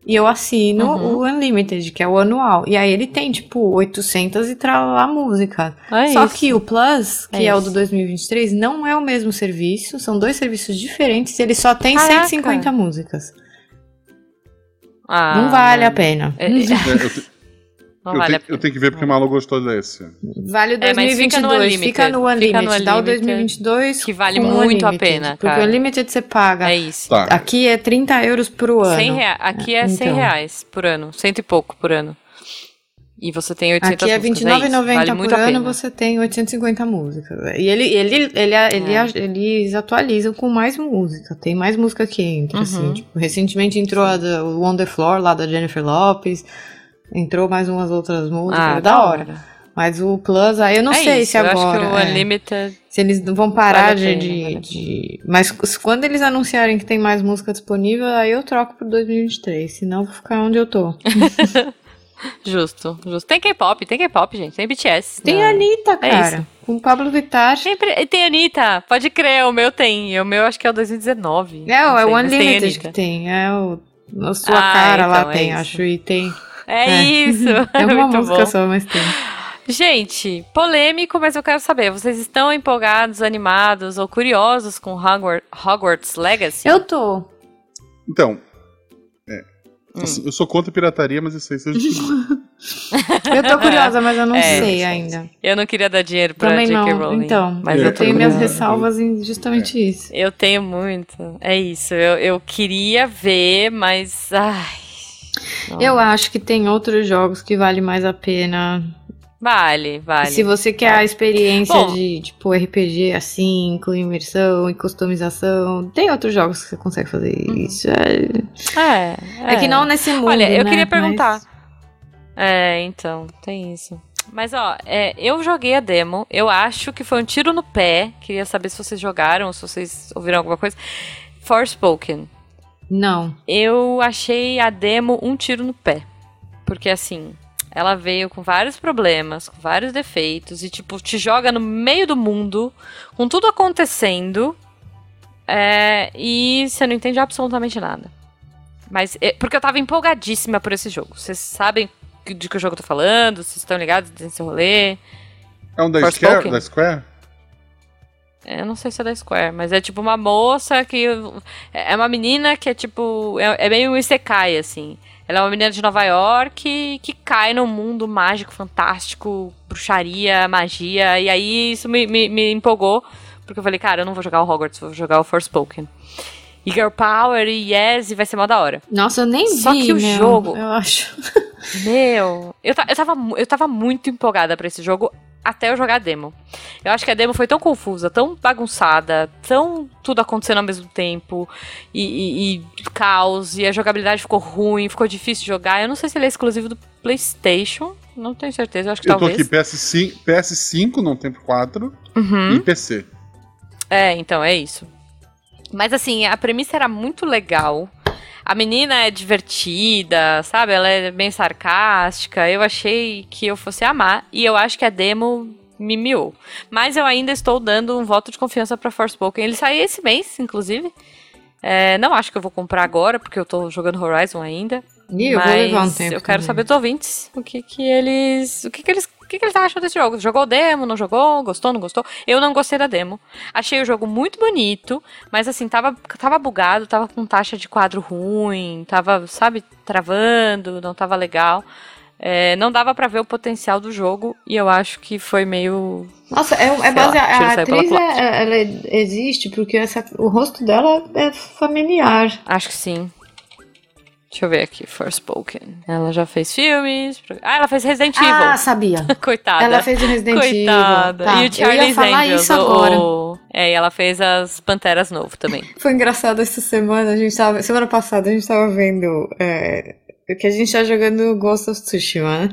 e eu assino Uhum. o Unlimited, que é o anual. E aí ele tem, tipo, 800 e tralá música. É Só isso. que o Plus, que É é, o do 2023, não é o mesmo serviço. São dois serviços diferentes e ele só tem Caraca. 150 músicas. Ah, não vale a pena. É, é, não eu vale tenho, a pena. eu tenho que ver porque a Malu gostou desse. Vale o É, mas fica no 2022. Unlimited. Fica no Unlimited. Fica no Dá o Unlimited, 2022 que vale o muito a Unlimited, pena, Porque cara. o Unlimited você paga. É isso. Tá. Aqui é 30 euros pro ano. 100 rea... Aqui é 100 Então. reais por ano. Cento e pouco por ano. E você tem 800 Aqui é músicas. R$29,90 isso, vale por ano, você tem 850 músicas. E ele, ele, ele, ele, É. eles atualizam com mais música. Tem mais música que entra, Uhum. assim. Tipo, recentemente entrou a da, o On The Floor, lá da Jennifer Lopes. Entrou mais umas outras músicas. Ah, é da hora. Mas o Plus, aí eu não é sei isso, se agora... acho que o é, Unlimited... se eles não vão parar Vale a de, pena, vale de, de- Mas quando eles anunciarem que tem mais música disponível, aí eu troco pro 2023. Senão eu vou ficar onde eu tô. Justo, justo. Tem K-pop, tem K-pop, gente. Tem BTS. Tem não. Anitta, É cara. isso. com Pablo Vittar. Sempre, tem Anitta, pode crer, o meu tem. O meu acho que é o 2019. É, não é sei, o tem Unlimited Anitta. que tem. É o. A sua Ah, cara lá então, é tem, isso. acho. E tem. É, É. isso. É uma muito música bom. só, mas tem. Gente, polêmico, mas eu quero saber. Vocês estão empolgados, animados ou curiosos com Hogwarts, Hogwarts Legacy? Eu tô. Então, é. Hum. assim, eu sou contra a pirataria, mas isso aí seja Eu tô curiosa, mas eu não É. sei ainda. Eu não queria dar dinheiro pra Também J.K. não. Rowling. Então, mas eu eu tô tenho minhas ressalvas em justamente isso. Eu tenho muito. É isso. Eu, eu queria ver, mas. Ai. Não. Eu acho que tem outros jogos que vale mais a pena. Vale, vale. Se você quer a experiência Bom. de, tipo, RPG assim, com imersão e customização, tem outros jogos que você consegue fazer isso. É, É, é que não nesse mundo. Olha, eu né? queria perguntar. Mas- É, então, tem isso. Mas, ó, é, eu joguei a demo. Eu acho que foi um tiro no pé. Queria saber se vocês jogaram, se vocês ouviram alguma coisa. Forspoken. Não. Eu achei a demo um tiro no pé. Porque, assim, ela veio com vários problemas, com vários defeitos. E, tipo, te joga no meio do mundo, com tudo acontecendo. é, e você não entende absolutamente nada. Mas, é, porque eu tava empolgadíssima por esse jogo. Vocês sabem de que jogo eu tô falando? Vocês estão ligados nesse rolê? É um da? Square, da Square? É, Eu não sei se é da Square, mas é tipo uma moça que. É uma menina que é tipo. É, é meio um Isekai, assim. Ela é uma menina de Nova York que cai num mundo mágico, fantástico, bruxaria, magia. E aí isso me, me, me empolgou. Porque eu falei, cara, eu não vou jogar o Hogwarts, vou jogar o Forspoken. E Girl Power e Yes, e vai ser mó da hora. Nossa, eu nem Só vi, que o meu, jogo- Eu acho. Meu, eu, eu, tava, eu tava muito empolgada pra esse jogo até eu jogar a demo. Eu acho que a demo foi tão confusa, tão bagunçada, tão tudo acontecendo ao mesmo tempo, e, e- e caos, e a jogabilidade ficou ruim, ficou difícil de jogar. Eu não sei se ele é exclusivo do PlayStation, não tenho certeza, eu acho que Eu tô talvez. aqui PS5, PS5 não tem 4 Uhum. e PC. É, então, é isso. Mas assim, a premissa era muito legal. A menina é divertida, sabe? Ela é bem sarcástica. Eu achei que eu fosse amar. E eu acho que a demo me miou. Mas eu ainda estou dando um voto de confiança pra Forspoken. Ele saiu esse mês, inclusive. É, não acho que eu vou comprar agora, porque eu tô jogando Horizon ainda. Ih, eu mas vou levar um tempo. eu quero também. saber dos ouvintes o que que eles. O que que eles. O que, que eles acham desse jogo? Jogou o demo, não jogou? Gostou, não gostou? Eu não gostei da demo. Achei o jogo muito bonito, mas assim, tava, tava bugado, tava com taxa de quadro ruim, tava, sabe, travando, não tava legal. É, não dava pra ver o potencial do jogo e eu acho que foi meio. Nossa, é, é Sei base, lá, a atriz culatra. é- ela existe porque essa, o rosto dela é familiar. Acho que sim. Deixa eu ver aqui, Forspoken. Ela já fez filmes. Ah, ela fez Resident Ah, Evil. sabia. Coitada. Ela fez o Resident Coitada. Evil. Tá, E o eu Charlie's ia falar Angels. isso o- É, e ela fez as Panteras Novo também. Foi engraçado essa semana, a gente tava. Semana passada a gente tava vendo. É, que a gente tá jogando Ghost of Tsushima, né?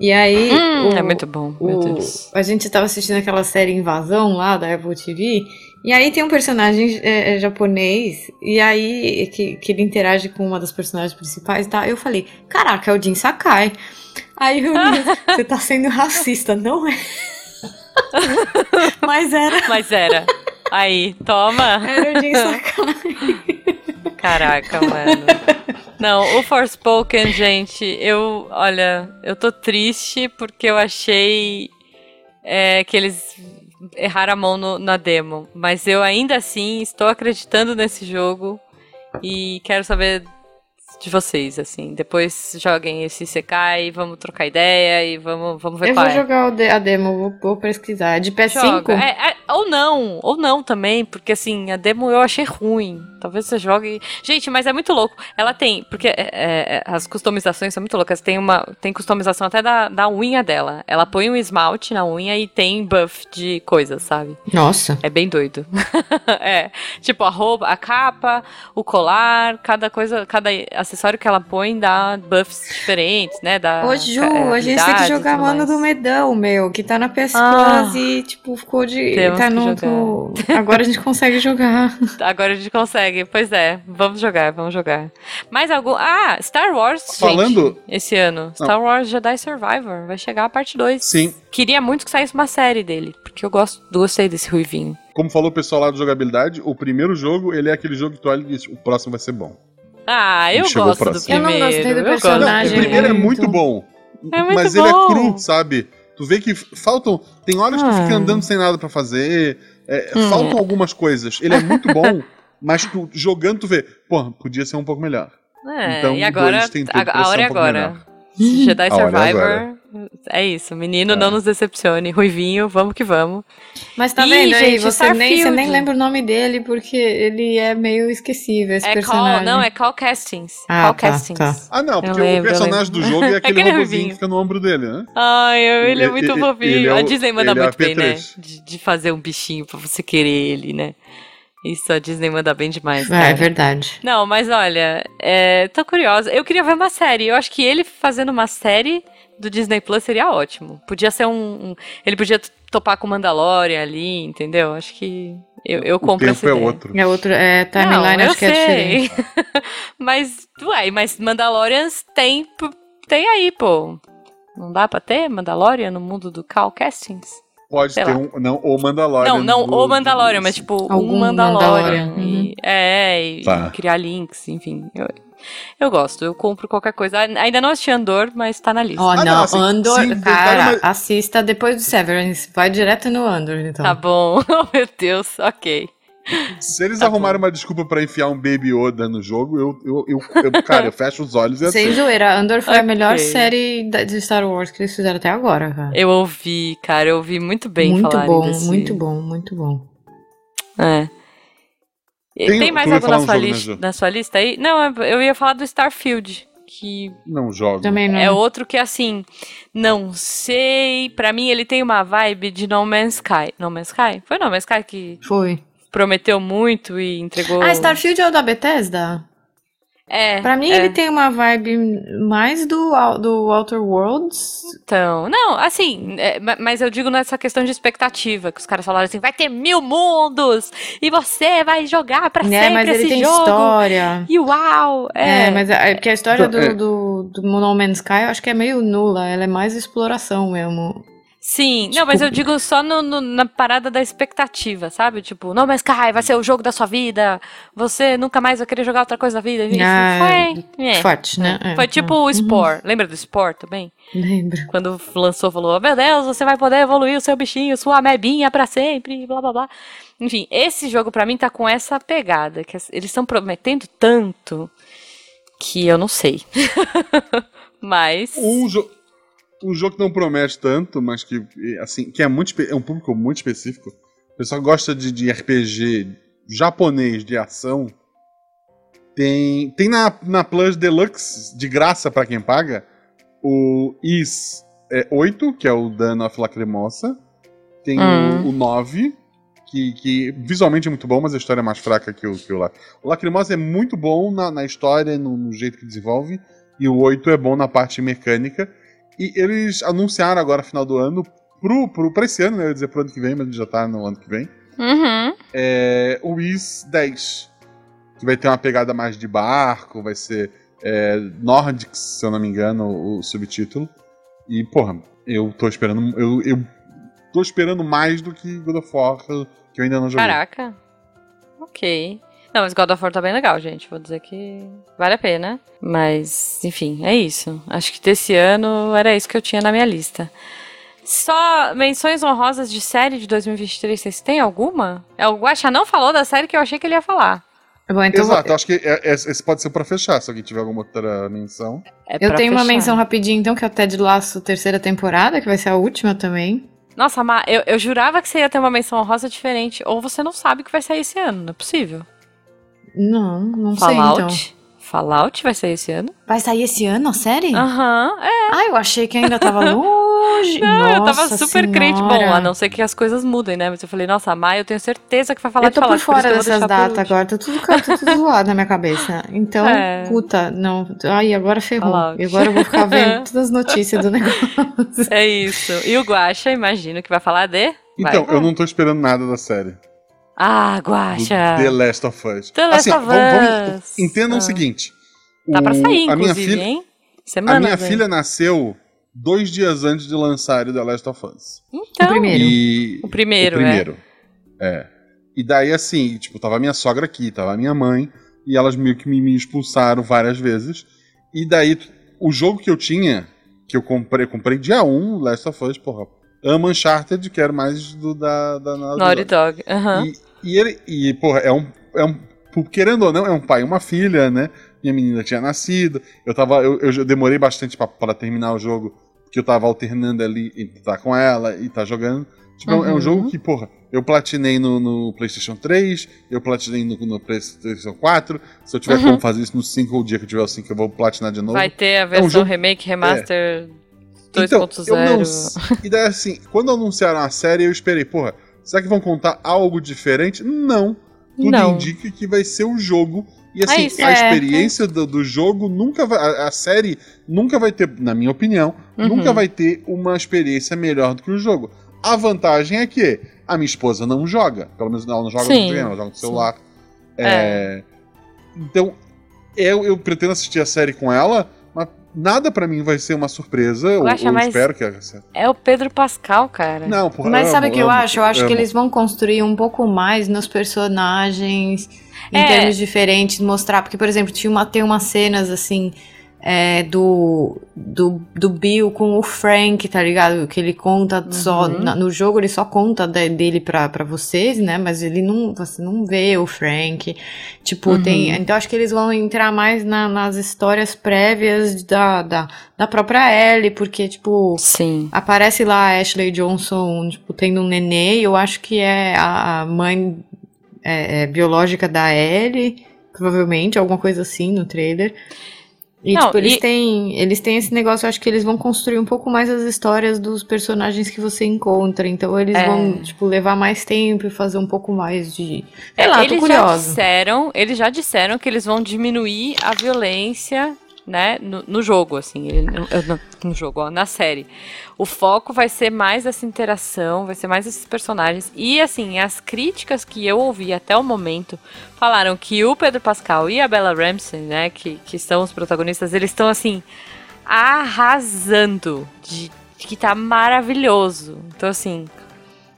E aí. Hum, o- é muito bom, meu o- Deus. a gente tava assistindo aquela série Invasão lá da Apple TV. E aí tem um personagem é, é, japonês, e aí que, que ele interage com uma das personagens principais e tal. Eu falei, caraca, é o Jin Sakai. Aí eu você tá sendo racista, não é? Mas era, Mas era. Aí, toma. era o Jin Sakai. Caraca, mano. Não, o Forspoken, gente, eu, olha, eu tô triste porque eu achei é, que eles erraram a mão no- na demo. Mas eu ainda assim estou acreditando nesse jogo e quero saber de vocês, assim. Depois joguem esse CK e vamos trocar ideia e vamos, vamos ver Eu qual vou é. jogar o de- a demo, vou, vou pesquisar. É de PS5? Joga. É, é, ou não, ou não também, porque assim, a demo eu achei ruim. Talvez você jogue. Gente, mas é muito louco. Ela tem, porque é, é, as customizações são muito loucas. Tem uma. Tem customização até da, da unha dela. Ela põe um esmalte na unha e tem buff de coisas, sabe? Nossa. É bem doido. é. Tipo, a roupa, a capa, o colar, cada coisa, cada acessório que ela põe dá buffs diferentes, né? Dá, Ô, Ju, é, a gente tem que jogar Mano do Medão, meu, que tá na PS Ah. Plus e, tipo, ficou de. Temos tá que no. Agora a gente consegue jogar. Agora a gente consegue. Pois é, vamos jogar, vamos jogar. Mais algum. Ah, Star Wars, gente, Falando- esse ano. Star Wars Jedi Survivor. Vai chegar a parte 2. Sim. Queria muito que saísse uma série dele, porque eu gosto, gostei desse Ruivinho. Como falou o pessoal lá do jogabilidade, o primeiro jogo, ele é aquele jogo que tu olha e diz, o próximo vai ser bom. Ah, eu gosto do próximo. Eu não primeiro. gostei do gosto Não, personagem. o primeiro é muito. bom. É muito mas ele é bom. cru, sabe? Tu vê que faltam. Tem horas que tu fica Ah. andando sem nada pra fazer. é, Hum. Faltam algumas coisas. Ele é muito bom, mas tu jogando tu vê, pô, podia ser um pouco melhor. É, Então, e agora, a, pra a hora é um agora. Jedi A hora é Survivor. É isso, menino, É. não nos decepcione. Ruivinho, vamos que vamos. Mas tá Ih, vendo aí? gente, Você nem, você nem lembra o nome dele porque ele é meio esquecível, esse é personagem. call, não, é call castings. Ah, call tá, castings. tá. Ah, não, porque lembro, o personagem do jogo é aquele Aquele ruivinho. que fica no ombro dele, né? Ai, ele é Ele- muito ele- fofinho. ele é o- a Disney manda é muito bem, né? P3. De, de fazer um bichinho pra você querer ele, né? Isso a Disney manda bem demais. É, é cara. verdade. Não, mas olha, é, tô curiosa. Eu queria ver uma série. Eu acho que ele fazendo uma série do Disney Plus seria ótimo. Podia ser um. um- ele podia topar com Mandalorian ali, entendeu? Acho que eu, eu O compro tempo essa é ideia. outro. É outro, é timeline, acho que é sei. diferente. mas, ué, mas Mandalorians tem, tem aí, pô. Não dá pra ter Mandalorian no mundo do Cal Castings? Pode Sei ter lá. um. Não, o Mandalorian. Não, não do- o Mandalorian, do- mas tipo, Algum um Mandalorian. Mandalorian, E, é, e Tá. criar links, enfim. Eu, eu gosto, eu compro qualquer coisa. Ainda não assisti Andor, mas tá na lista. Ó, Ah, não, não, assim, Andor, inventar cara, uma- assista depois do Severance. Vai direto no Andor, então. Tá bom, oh meu Deus, ok. Se eles Tá arrumarem uma desculpa pra enfiar um Baby Yoda no jogo, eu, eu, eu, eu- cara, eu fecho os olhos e Sem assim. zoeira, Andor foi a Ok. melhor série de Star Wars que eles fizeram até agora, cara. Eu ouvi, cara, eu ouvi muito bem muito bom, desse- muito bom, muito bom. É. Tem- Tem, mais falar na sua, né, lis- Ju? na sua lista aí? Não, eu ia falar do Starfield, que Não não. É outro que, assim, não sei. Pra mim, ele tem uma vibe de No Man's Sky. No Man's Sky? Foi No Man's Sky que Foi. prometeu muito e entregou. Ah, Starfield é o da Bethesda? É. Pra mim, é. ele tem uma vibe mais do, do Outer Worlds. Então, não, assim, é, ma- mas eu digo nessa questão de expectativa, que os caras falaram assim, vai ter mil mundos e você vai jogar pra né? sempre Mas ele esse tem jogo. história. E uau! É, É, mas a, é porque a história do, É. do, do No Man's Sky eu acho que é meio nula. Ela é mais exploração mesmo. Sim, não, mas eu Tipo- digo só no- no- na parada da expectativa, sabe? Tipo, No Man's Sky vai ser o jogo da sua vida, você nunca mais vai querer jogar outra coisa da vida. Isso Ah, foi. é. Forte, né? É, Foi tipo é. o Spore. Lembra do Spore também? Lembro. Quando lançou, falou: Meu Deus, você vai poder evoluir o seu bichinho, sua amebinha pra sempre, blá blá blá. Enfim, esse jogo pra mim tá com essa pegada, que eles estão prometendo tanto que eu não sei. Mas. Um, jo um jogo que não promete tanto, mas que, assim, que é, muito é um público muito específico. O pessoal que gosta de, de RPG japonês de ação. Tem, tem na, na Plus Deluxe, de graça pra quem paga, o Is é, 8, que é o Dano of Lacrimosa. Tem Hum. o, o 9, que, que visualmente é muito bom, mas a história é mais fraca que o, que o lá. O Lacrimosa é muito bom na, na história, no, no jeito que desenvolve. E o 8 é bom na parte mecânica. E eles anunciaram agora, final do ano, pro, pro, pra esse ano, né? Eu ia dizer pro ano que vem, mas já tá no ano que vem. Uhum. É, o Is 10. Que vai ter uma pegada mais de barco, vai ser é, Nordics, se eu não me engano, o, o subtítulo. E, porra, eu tô esperando. Eu, eu tô esperando mais do que God of War, que eu ainda não joguei. Caraca. Ok. Não, mas God of War tá bem legal, gente. Vou dizer que vale a pena. Mas, enfim, é isso. Acho que desse ano era isso que eu tinha na minha lista. Só menções honrosas de série de 2023, vocês têm alguma? É, O Guaxa não falou da série que eu achei que ele ia falar. Bom, então Exato, eu acho que é- é- esse pode ser pra fechar, se alguém tiver alguma outra menção. É eu tenho uma fechar. menção rapidinho, então, que é o Ted Laço, terceira temporada, que vai ser a última também. Nossa, Má, eu, eu jurava que você ia ter uma menção honrosa diferente. Ou você não sabe que vai sair esse ano, não é possível. Não, não Fallout? sei, então. Fallout vai sair esse ano? Vai sair esse ano a série? Aham, é. Ah, eu achei que ainda tava longe. Não, eu tava Nossa super crente. Bom, Senhora. a não ser que as coisas mudem, né? Mas eu falei, nossa, a Maia, eu tenho certeza que vai falar Eu tô de por Fallout, fora eu vou dessas deixar por datas agora, tá tudo, tá tudo zoado na minha cabeça. Então, É. puta, não. Ai, agora ferrou. Fallout. E agora eu vou ficar vendo todas as notícias do negócio. É isso. E o Guaxa, imagino que vai falar de Então, Vai. eu não tô esperando nada da série. Ah, Guaxa. The Last of Us. The Last assim, of vamos- vamos- Us. entendam Ah. o seguinte. Tá pra o- sair, a minha inclusive, filha, hein? A Semana. minha filha nasceu dois dias antes de lançar o The Last of Us. Então, O primeiro. E... o primeiro, o primeiro. É. E daí, assim, tipo, tava a minha sogra aqui, tava a minha mãe, e elas meio que me, me expulsaram várias vezes. E daí, o jogo que eu tinha, que eu comprei, comprei dia 1, Last of Us, porra. Amo Uncharted, quero mais do da, da é. Naughty Dog. Dog. aham. E, e ele, e, porra, é um, é um. Querendo ou não, é um pai e uma filha, né? Minha menina tinha nascido. Eu tava. Eu, eu demorei bastante pra, pra terminar o jogo, porque eu tava alternando ali entre estar com ela e estar jogando. Tipo, é um- é um Uhum. jogo que, porra, eu platinei no, no PlayStation 3, eu platinei no, no PlayStation 4. Se eu tiver Uhum. como fazer isso no 5 ou o dia que eu tiver o 5, eu vou platinar de novo. Vai ter a versão jogo- remake, remaster Então, 2.0. eu não E daí, assim, quando anunciaram a série, eu esperei, porra, será que vão contar algo diferente? Não. Tudo Não. indica que vai ser o jogo. E assim, É isso. a É, experiência do, do jogo nunca vai. A, a série nunca vai ter, na minha opinião, Uhum. nunca vai ter uma experiência melhor do que o jogo. A vantagem é que a minha esposa não joga. Pelo menos ela não joga Sim, no videogame, ela joga no celular. É, Então, eu, eu pretendo assistir a série com ela, nada pra mim vai ser uma surpresa. Eu, Guaxa, eu espero que. É o Pedro Pascal, cara. Não, porra, Mas sabe o amo, que eu amo, acho? Eu acho que amo. eles vão construir um pouco mais nos personagens em É. termos diferentes, mostrar. Porque, por exemplo, tinha uma, tem umas cenas assim. É, do, do, do Bill com o Frank, tá ligado? Que ele conta só. Uhum. na- no jogo ele só conta de- dele pra, pra vocês, né? Mas ele não. Você não vê o Frank. Tipo, Uhum. tem. Então acho que eles vão entrar mais na- nas histórias prévias da, da, da própria Ellie, porque, tipo. Sim. Aparece lá a Ashley Johnson, tipo, tendo um nenê, eu acho que é a mãe é, é, biológica da Ellie, provavelmente, alguma coisa assim no trailer. E, Não, tipo, eles e- têm, eles têm esse negócio, eu acho que eles vão construir um pouco mais as histórias dos personagens que você encontra, então eles É. vão, tipo, levar mais tempo e fazer um pouco mais de... Sei É, lá, tô eles já curiosa. disseram, eles já disseram que eles vão diminuir a violência, né, no, no jogo, assim, ele- no, no- jogo, ó, na série. O foco vai ser mais essa interação, vai ser mais esses personagens. E assim, as críticas que eu ouvi até o momento falaram que o Pedro Pascal e a Bella Ramsey, né, que, que são os protagonistas, eles estão assim arrasando, de, de que tá maravilhoso. Então assim,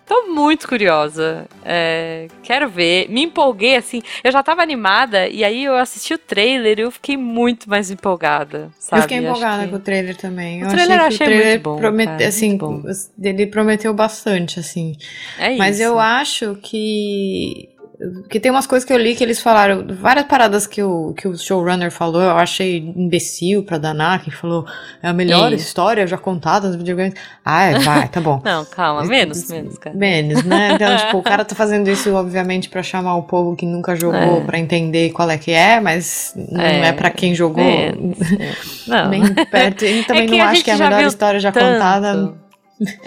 Tô muito curiosa. É, quero ver. Me empolguei, assim. Eu já tava animada e aí eu assisti o trailer e eu fiquei muito mais empolgada. Sabe? Eu fiquei empolgada que- com o trailer também. O Eu trailer eu achei achei o trailer muito bom, promete- cara, assim, bom. ele prometeu bastante, assim. É Mas isso. eu acho que. Que tem umas coisas que eu li que eles falaram, várias paradas que o, que o showrunner falou, eu achei imbecil pra danar, que falou, é a melhor Isso. história já contada nos videogames. Ah, é, vai, tá bom. Não, calma, menos, menos, cara. Menos, né? Então, tipo, o cara tá fazendo isso, obviamente, pra chamar o povo que nunca jogou, É. pra entender qual é que é, mas não é, É, pra quem jogou. Não, nem perto. E também É não acho que é a melhor história já tanto. contada.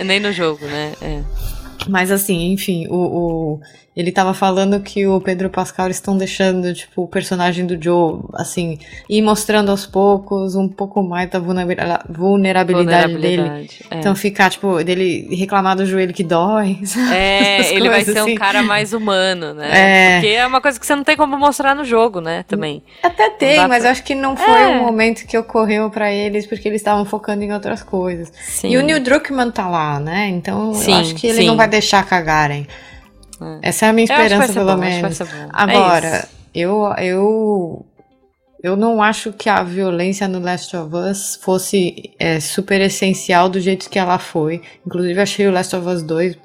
Nem no jogo, né? É. Mas assim, enfim, o, o- ele tava falando que o Pedro Pascal estão deixando, tipo, o personagem do Joe, assim, ir mostrando aos poucos um pouco mais da vulnerabila- vulnerabilidade, dele. Vulnerabilidade, é. Então ficar, tipo, dele reclamar do joelho que dói. É, essas ele vai ser assim. um cara mais humano, né? É. Porque é uma coisa que você não tem como mostrar no jogo, né? Também. Até tem, mas pra- eu acho que não foi É. o momento que ocorreu pra eles, porque eles estavam focando em outras coisas. Sim. E o Neil Druckmann tá lá, né? Então Sim, eu acho que ele sim. não vai deixar cagarem. É. Essa é a minha esperança, pelo bom, menos. É Agora, isso. eu, eu, eu não acho que a violência no Last of Us fosse é, super essencial do jeito que ela foi. Inclusive, achei o Last of Us 2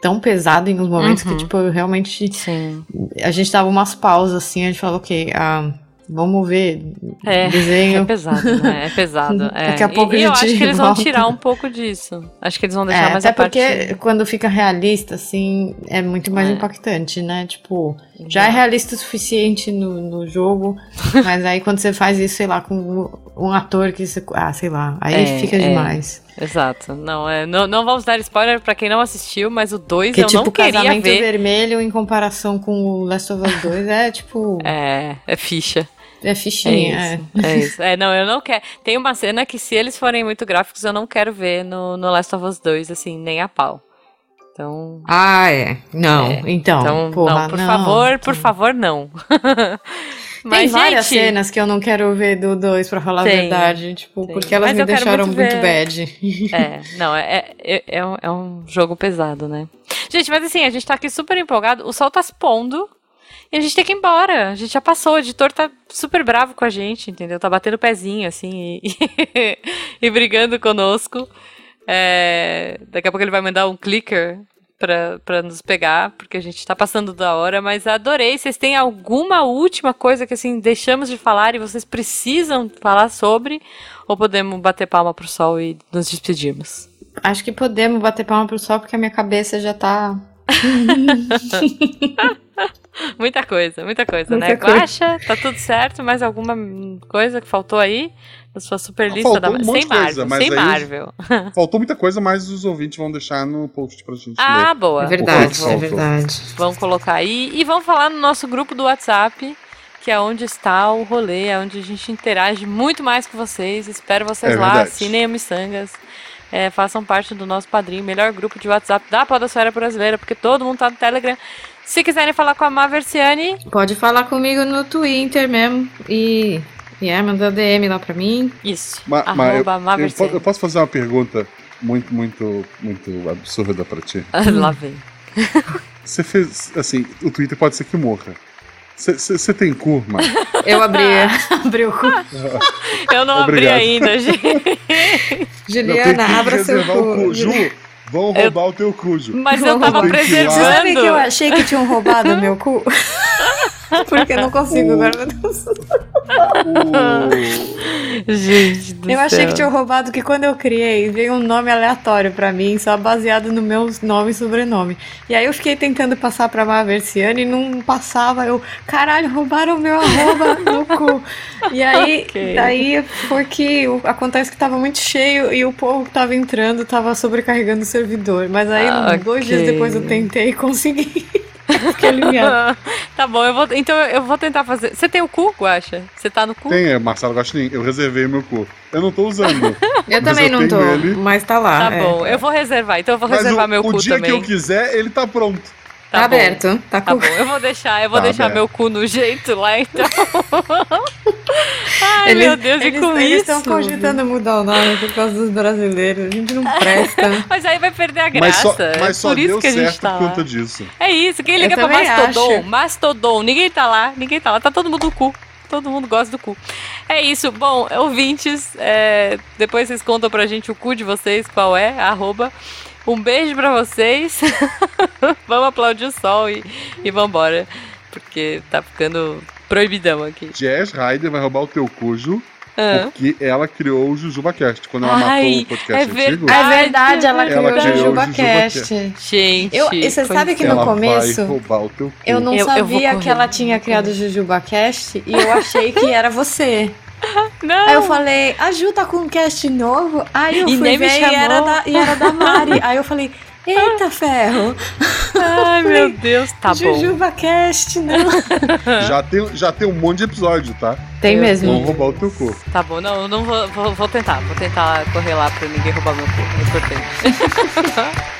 tão pesado em uns momentos Uhum. que, tipo, eu realmente. Sim. A gente dava umas pausas assim, a gente falava, ok, ah, vamos ver É, desenho. É pesado, né? É pesado. é. Daqui a pouco e, a eu gente acho que eles vão volta. tirar um pouco disso. Acho que eles vão É, deixar mais até parte... porque quando fica realista, assim, é muito mais É. impactante, né? Tipo, já é realista o suficiente no, no jogo, mas aí quando você faz isso, sei lá, com um ator que você. Ah, sei lá, aí É, fica é. demais. Exato. Não, é, não, não vamos dar spoiler pra quem não assistiu, mas o 2 Porque, eu tipo, não queria Casamento ver. Vermelho em comparação com o Last of Us 2 é, tipo, É, é ficha. É É fichinha. É isso, é isso. É, não, eu não quero. Tem uma cena que, se eles forem muito gráficos, eu não quero ver no, no Last of Us 2, assim, nem a pau. Então. Ah, é. Não, É, então. Então, porra, não, por não. favor, por favor, não. Tem Mas, várias gente, cenas que eu não quero ver do 2, pra falar Tem, a verdade. Tipo, tem. porque elas Mas me deixaram muito muito, bad. É, não, é, é, é, um, é um jogo pesado, né? Gente, mas assim, a gente tá aqui super empolgado, o sol tá se pondo e a gente tem que ir embora. A gente já passou, o editor tá super bravo com a gente, entendeu? Tá batendo pezinho, assim, e, e brigando conosco. É, daqui a pouco ele vai mandar um clicker pra, pra nos pegar, porque a gente tá passando da hora, mas adorei. Vocês têm alguma última coisa que, assim, deixamos de falar e vocês precisam falar sobre? Ou podemos bater palma pro sol e nos despedirmos? Acho que podemos bater palma pro sol, porque a minha cabeça já tá. Muita coisa, muita coisa, Muita né? coisa. Guaxa, tá tudo certo, mais alguma coisa que faltou aí? Na sua super lista Faltou da um monte Sem coisa, Marvel, mas sem aí- Marvel. Faltou muita coisa, mas os ouvintes vão deixar no post pra gente Ah, ler. boa. É verdade, Faltou. é verdade. Vamos colocar aí. E vamos falar no nosso grupo do WhatsApp, que é onde está o rolê, é onde a gente interage muito mais com vocês. Espero vocês É lá, verdade. assinem a Missangas. é, façam parte do nosso padrinho, melhor grupo de WhatsApp da Podosfera Brasileira, porque todo mundo tá no Telegram. Se quiserem falar com a Maversiane, Pode falar comigo no Twitter mesmo. E. E é, manda DM lá pra mim. isso. Ma- ma- eu, arroba eu, eu posso fazer uma pergunta muito, muito, muito absurda pra ti? Lá vem. Você fez, assim, o Twitter pode ser que morra. Você tem cu, mano? Eu abri, abri o cu. Eu não abri Obrigado. ainda, gente. Juliana, abra seu cu. cu. Ju, vão Eu- roubar o teu cu, Ju. Mas eu tava lá. Você sabe que eu preservando. achei que tinham roubado meu cu? Porque eu não consigo agora. Gente do Eu achei céu. que tinham roubado que quando eu criei, veio um nome aleatório pra mim, só baseado no meu nome e sobrenome. E aí eu fiquei tentando passar pra Maversiane e não passava. Eu, caralho, roubaram o meu arroba no cu. E aí, Ok. daí foi que acontece que tava muito cheio e o povo que tava entrando tava sobrecarregando o servidor. Mas aí, Ah, dois ok. dias depois eu tentei e consegui. Fiquei aliviada. tá bom, eu vou, então eu vou tentar fazer. Você tem o cu, Guaxa? Você tá no cu? Tem, é Marcelo Gostin. Eu reservei meu cu. Eu não tô usando. Eu também eu não tô, ele. mas tá lá. Tá é. bom, eu vou reservar. Então eu vou Mas reservar o, meu o cu dia também. que eu quiser, ele tá pronto. Tá, bom. aberto. Tá, Tá com bom, eu vou deixar, eu vou Tá deixar aberto. meu cu no jeito lá, então. Ai, Eles- meu Deus, e eles, com eles isso? estão cogitando mudar o nome por causa dos brasileiros. A gente não presta. Mas aí vai perder a Mas graça. só, é mas só por isso deu que a gente certo tá por conta disso. É isso, quem Eu liga pra também Mastodon? acho. Mastodon, ninguém tá lá, ninguém tá lá, tá todo mundo no cu. Todo mundo gosta do cu. É isso. Bom, ouvintes, é, depois vocês contam pra gente o cu de vocês, qual é, arroba. Um beijo pra vocês. vamos aplaudir o sol e, e vambora. Porque tá ficando proibidão aqui. Jazz Ryder vai roubar o teu cujo porque ela criou o JujubaCast. Quando ela Ai, matou o podcast é antigo, verdade. É verdade, ela criou Ela o criou o JujubaCast. Gente. Eu- e você sabe que é. no ela começo- vai roubar o teu cu. Eu não Eu- eu sabia correr, que ela tinha criado o JujubaCast e eu achei que era você. Não. Aí eu falei, a Ju tá com um cast novo? Aí eu E fui ver e era, da, e era da Mari. Aí eu falei, eita ferro, Ai, meu Deus, tá bom. JujubaCast, não. Já, tem, já tem um monte de episódio, tá? Tem Eu- Vão mesmo. roubar o teu cu. Tá bom, não, eu não vou, vou, vou tentar. Vou tentar correr lá pra ninguém roubar meu cu. É importante.